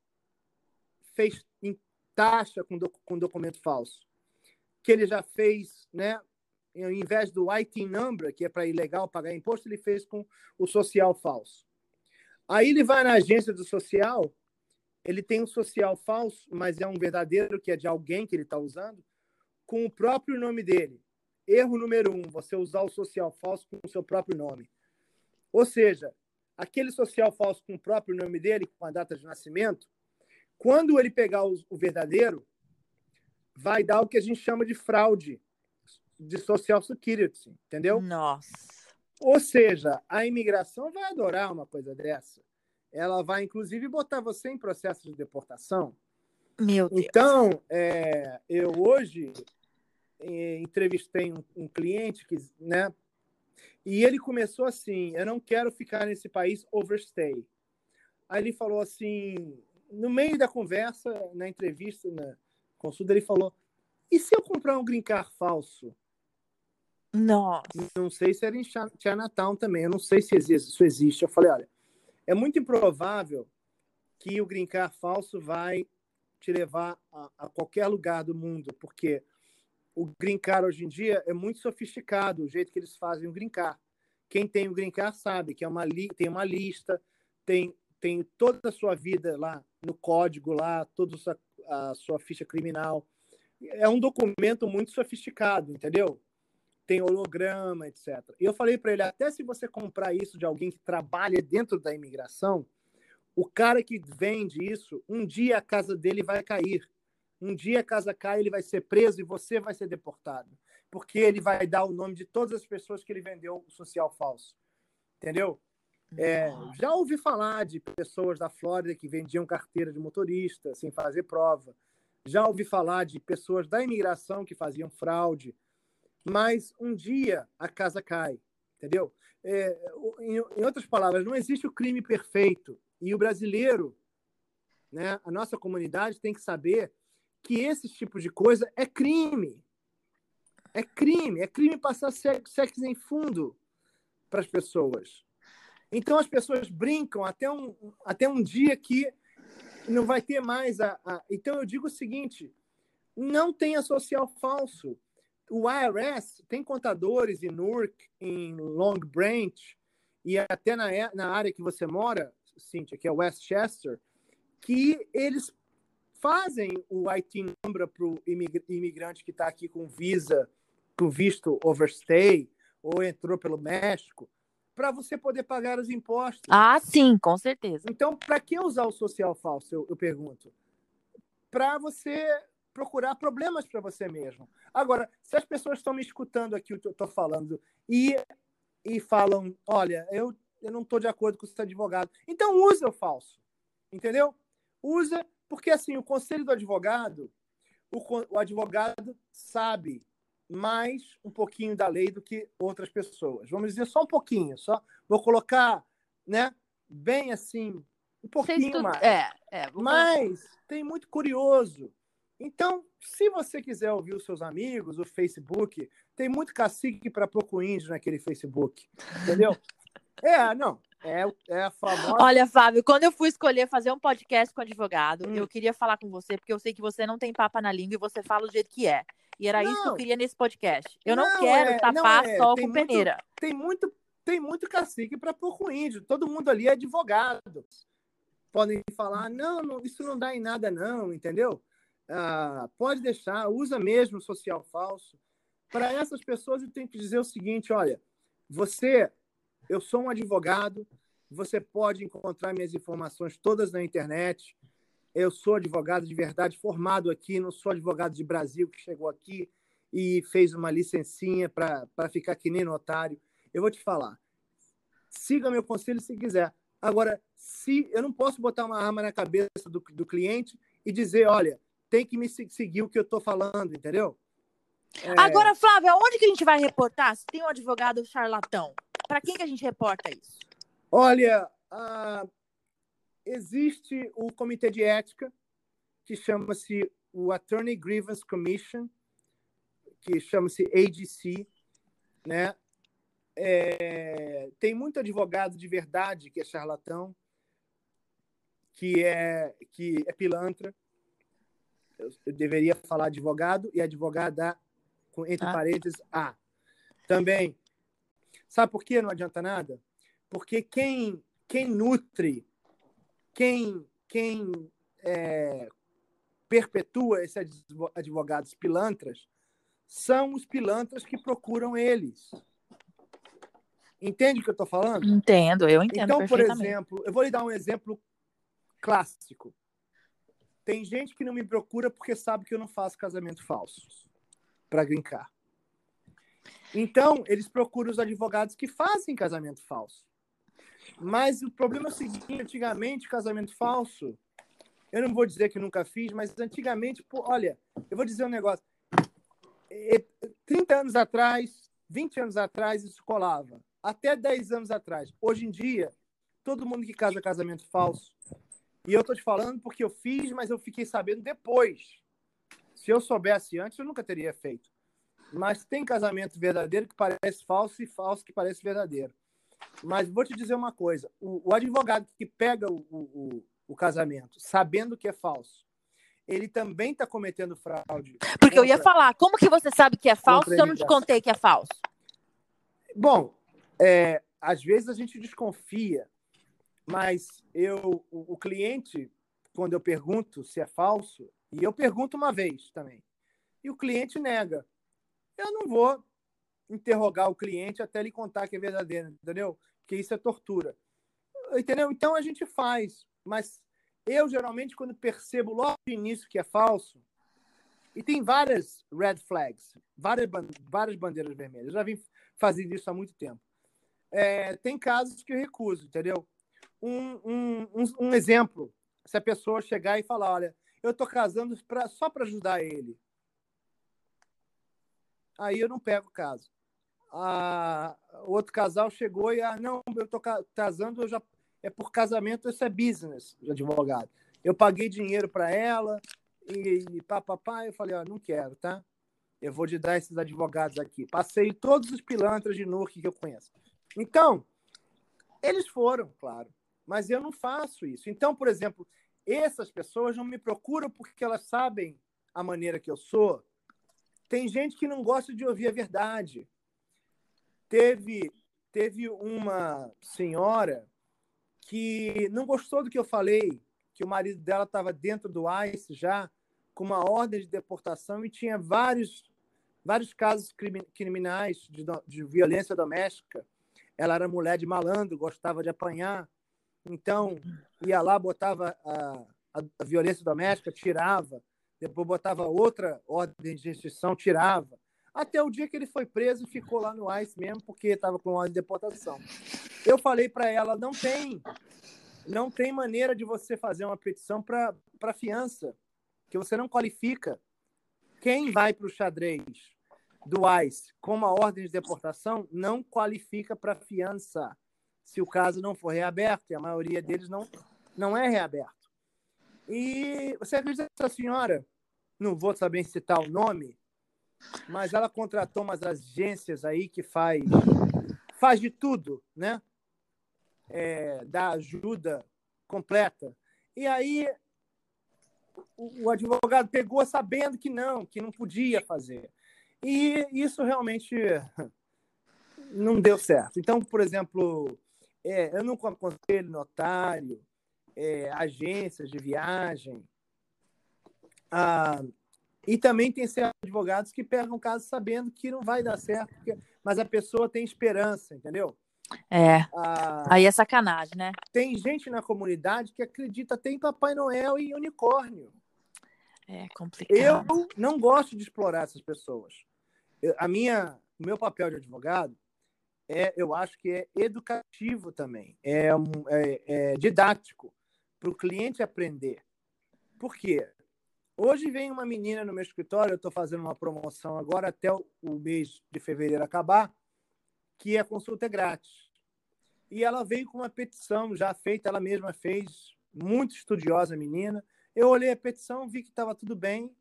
fez em taxa com, doc- com documento falso, que ele já fez, né? Ao invés do IT number, que é para ilegal pagar imposto, ele fez com o social falso. Aí ele vai na agência do social, ele tem um social falso, mas é um verdadeiro que é de alguém que ele está usando, com o próprio nome dele. Erro número um, você usar o social falso com o seu próprio nome. Ou seja, aquele social falso com o próprio nome dele, com a data de nascimento, quando ele pegar o, verdadeiro, vai dar o que a gente chama de fraude de social security, entendeu? Nossa. Ou seja, a imigração vai adorar uma coisa dessa. ela vai inclusive botar você em processo de deportação. Meu Deus. Então, é, eu hoje é, entrevistei um, um, cliente que, né, e ele começou assim: eu não quero ficar nesse país overstay. Aí ele falou assim, no meio da conversa, na entrevista, na consulta, ele falou: e se eu comprar um green card falso? Nossa. Não sei se era em Chinatown também, eu não sei se existe, isso existe. Eu falei: olha, é muito improvável que o green card falso vai te levar a, a qualquer lugar do mundo, porque o green card hoje em dia é muito sofisticado, o jeito que eles fazem o green card. Quem tem o green card sabe que é uma li tem uma lista, tem, tem toda a sua vida lá no código lá, toda a sua, a sua ficha criminal. É um documento muito sofisticado, entendeu? Tem holograma, etc. E eu falei para ele, até se você comprar isso de alguém que trabalha dentro da imigração, o cara que vende isso, um dia a casa dele vai cair um dia a casa cai, ele vai ser preso e você vai ser deportado. Porque ele vai dar o nome de todas as pessoas que ele vendeu o social falso. Entendeu? É, já ouvi falar de pessoas da Flórida que vendiam carteira de motorista sem fazer prova. Já ouvi falar de pessoas da imigração que faziam fraude. Mas um dia a casa cai, entendeu? É, em, em outras palavras, não existe o crime perfeito. E o brasileiro, né, a nossa comunidade tem que saber que esse tipo de coisa é crime. É crime. É crime passar sexo em fundo para as pessoas. Então as pessoas brincam até um, até um dia que não vai ter mais a, a... Então eu digo o seguinte: não tenha social falso. O IRS tem contadores em Newark, em Long Branch e até na, na área que você mora, Cíntia, que é Westchester, que eles fazem o IT number para o imigrante que está aqui com visa, com visto overstay, ou entrou pelo México, para você poder pagar os impostos. Ah, sim, com certeza. Então, para que usar o social falso, eu, eu pergunto? Para você procurar problemas para você mesmo. Agora, se as pessoas estão me escutando aqui o que eu estou falando e, e falam, olha, eu, eu não estou de acordo com esse advogado, então usa o falso, entendeu? Usa porque, assim, o conselho do advogado, o, o advogado sabe mais um pouquinho da lei do que outras pessoas. Vamos dizer só um pouquinho, só vou colocar, né, bem assim, um pouquinho mais. É, é, Mas tem muito curioso. Então, se você quiser ouvir os seus amigos, o Facebook, tem muito cacique para pouco índio naquele Facebook, entendeu? (laughs) é, não. É, é a famosa. Olha, Fábio, quando eu fui escolher fazer um podcast com advogado, hum. eu queria falar com você, porque eu sei que você não tem papa na língua e você fala do jeito que é. E era não. isso que eu queria nesse podcast. Eu não, não quero é, tapar não é. sol tem com muito, peneira. Tem muito, tem muito cacique para pouco índio. Todo mundo ali é advogado. Podem falar, não, não, isso não dá em nada, não, entendeu? Ah, pode deixar, usa mesmo social falso. Para essas pessoas, eu tenho que dizer o seguinte: olha, você eu sou um advogado, você pode encontrar minhas informações todas na internet. Eu sou advogado de verdade, formado aqui, não sou advogado de Brasil que chegou aqui e fez uma licencinha para ficar que nem notário. Eu vou te falar, siga meu conselho se quiser. Agora, se eu não posso botar uma arma na cabeça do, do cliente e dizer, olha, tem que me seguir o que eu estou falando, entendeu? É... Agora, Flávia, onde que a gente vai reportar se tem um advogado charlatão? Para quem que a gente reporta isso? Olha, uh, existe o comitê de ética que chama-se o Attorney Grievance Commission, que chama-se AGC, né? É, tem muito advogado de verdade que é charlatão, que é que é pilantra. Eu, eu deveria falar advogado e advogada com entre ah. parênteses A. Também Sabe por que não adianta nada? Porque quem, quem nutre, quem, quem é, perpetua esses advogados pilantras, são os pilantras que procuram eles. Entende o que eu estou falando? Entendo, eu entendo. Então, por exemplo, eu vou lhe dar um exemplo clássico. Tem gente que não me procura porque sabe que eu não faço casamento falso para grincar. Então, eles procuram os advogados que fazem casamento falso. Mas o problema é o seguinte: antigamente, casamento falso, eu não vou dizer que nunca fiz, mas antigamente, pô, olha, eu vou dizer um negócio. 30 anos atrás, 20 anos atrás, isso colava. Até 10 anos atrás. Hoje em dia, todo mundo que casa casamento falso. E eu tô te falando porque eu fiz, mas eu fiquei sabendo depois. Se eu soubesse antes, eu nunca teria feito. Mas tem casamento verdadeiro que parece falso e falso que parece verdadeiro. Mas vou te dizer uma coisa: o, o advogado que pega o, o, o, casamento sabendo que é falso, ele também está cometendo fraude. Porque contra, eu ia falar, como que você sabe que é falso se eu não te contei que é falso? Bom, é, às vezes a gente desconfia, mas eu, o, o cliente, quando eu pergunto se é falso, e eu pergunto uma vez também, e o cliente nega. Eu não vou interrogar o cliente até ele contar que é verdadeiro, entendeu? Porque isso é tortura. Entendeu? Então a gente faz, mas eu geralmente quando percebo logo no início que é falso, e tem várias red flags, várias, várias bandeiras vermelhas. Eu já vim fazendo isso há muito tempo. É, tem casos que eu recuso, entendeu? Um, um, um, um, exemplo: se a pessoa chegar e falar, olha, eu estou casando pra, só para ajudar ele. Aí eu não pego o caso a, outro casal chegou e, ah, não, eu estou casando, eu já, é por casamento, isso é business de advogado. Eu paguei dinheiro para ela e, e papapá, eu falei, ó, não quero, tá? Eu vou te dar esses advogados aqui. Passei todos os pilantras de Newark que eu conheço. Então, eles foram, claro, mas eu não faço isso. Então, por exemplo, essas pessoas não me procuram porque elas sabem a maneira que eu sou. Tem gente que não gosta de ouvir a verdade. Teve, teve uma senhora que não gostou do que eu falei, que o marido dela estava dentro do ICE já, com uma ordem de deportação e tinha vários, vários casos criminais de, de violência doméstica. Ela era mulher de malandro, gostava de apanhar. Então, ia lá, botava a, a, violência doméstica, tirava. Depois botava outra ordem de restrição, tirava até o dia que ele foi preso e ficou lá no ICE mesmo, porque estava com ordem de deportação. Eu falei para ela, não tem, não tem maneira de você fazer uma petição para fiança, que você não qualifica. Quem vai para o xadrez do ICE com uma ordem de deportação não qualifica para fiança, se o caso não for reaberto, e a maioria deles não, não é reaberto. E você acredita que essa senhora, não vou saber citar o nome, mas ela contratou umas agências aí que faz, faz de tudo, né? É, dá ajuda completa. E aí o, o advogado pegou sabendo que não, que não podia fazer. E isso realmente (laughs) não deu certo. Então, por exemplo, é, eu não aconselho notário, é, agências de viagem, a e também tem certos advogados que pegam o caso sabendo que não vai dar certo, mas a pessoa tem esperança, entendeu? É. Ah, aí é sacanagem, né? Tem gente na comunidade que acredita até em Papai Noel e unicórnio. É complicado. Eu não gosto de explorar essas pessoas. Eu, a minha, o meu papel de advogado é, eu acho que é educativo também, é, é, é didático para o cliente aprender. Por quê? Hoje vem uma menina no meu escritório, eu estou fazendo uma promoção agora até o, mês de fevereiro acabar, que a consulta é grátis. E ela veio com uma petição já feita, ela mesma fez, muito estudiosa menina. Eu olhei a petição, vi que estava tudo bem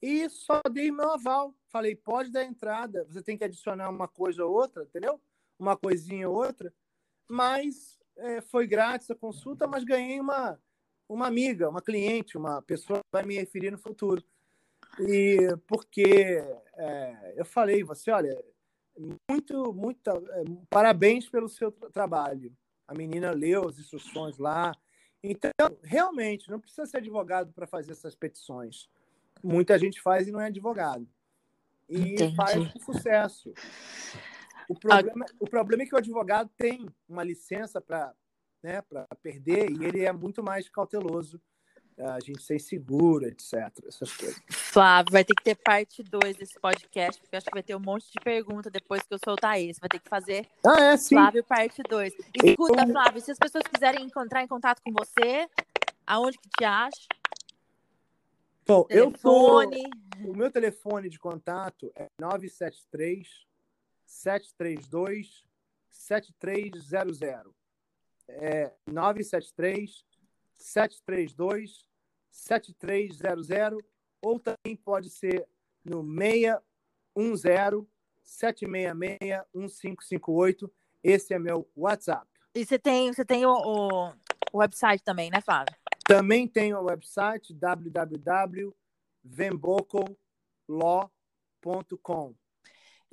e só dei meu aval. Falei, pode dar entrada, você tem que adicionar uma coisa ou outra, entendeu? Uma coisinha ou outra. Mas é, foi grátis a consulta, mas ganhei uma uma amiga, uma cliente, uma pessoa que vai me referir no futuro. E porque é, eu falei, você, olha, muito, muito, é, parabéns pelo seu trabalho. A menina leu as instruções lá. Então, realmente, não precisa ser advogado para fazer essas petições. Muita gente faz e não é advogado. E Entendi. faz com sucesso. O problema, o problema é que o advogado tem uma licença para né, perder, e ele é muito mais cauteloso a gente ser seguro, etc. Essas coisas. Flávio, vai ter que ter parte 2 desse podcast, porque acho que vai ter um monte de pergunta depois que eu soltar esse. Vai ter que fazer ah, é, sim. Flávio parte 2. Escuta, eu... Flávio, se as pessoas quiserem encontrar em contato com você, aonde que te acha? Bom, telefone. eu tô... O meu telefone de contato é 973 732 7300. É 973 732 7300 ou também pode ser no 610 766 1558. Esse é meu WhatsApp. E você tem, você tem o, o, o website também, né, Flávio? Também tem o website www.vembocolaw.com.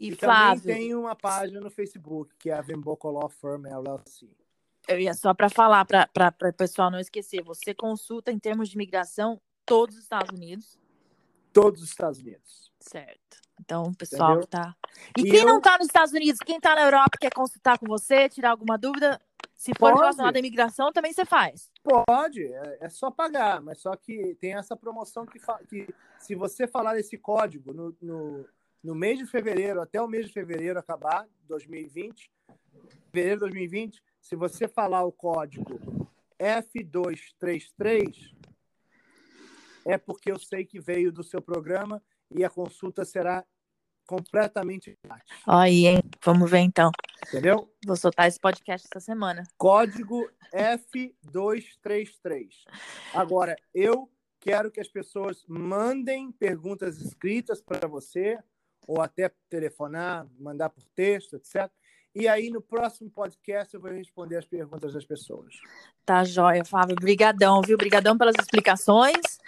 E, e Flávio... também tem uma página no Facebook, que é a Vemboco Law Firm LLC. Eu ia só para falar, para o pessoal não esquecer, você consulta em termos de imigração todos os Estados Unidos? Todos os Estados Unidos. Certo. Então, o pessoal Entendeu? tá. E, e quem eu... não está nos Estados Unidos, quem está na Europa quer consultar com você, tirar alguma dúvida, se for relacionado à imigração, também você faz. Pode, é, é, só pagar, mas só que tem essa promoção que, que se você falar esse código no, no, no mês de fevereiro, até o mês de fevereiro acabar, 2020, fevereiro de 2020, se você falar o código F233, é porque eu sei que veio do seu programa e a consulta será completamente grátis. Aí, hein? Vamos ver então. Entendeu? Vou soltar esse podcast essa semana. Código F233. Agora, eu quero que as pessoas mandem perguntas escritas para você, ou até telefonar, mandar por texto, etc. E aí, no próximo podcast, eu vou responder as perguntas das pessoas. Tá joia, Fábio. Obrigadão, viu? Obrigadão pelas explicações.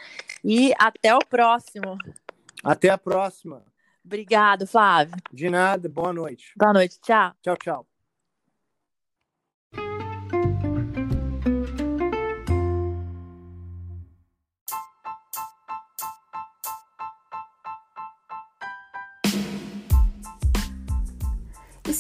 E até o próximo. Até a próxima. Obrigado, Flávio. De nada. Boa noite. Boa noite. Tchau. Tchau, tchau.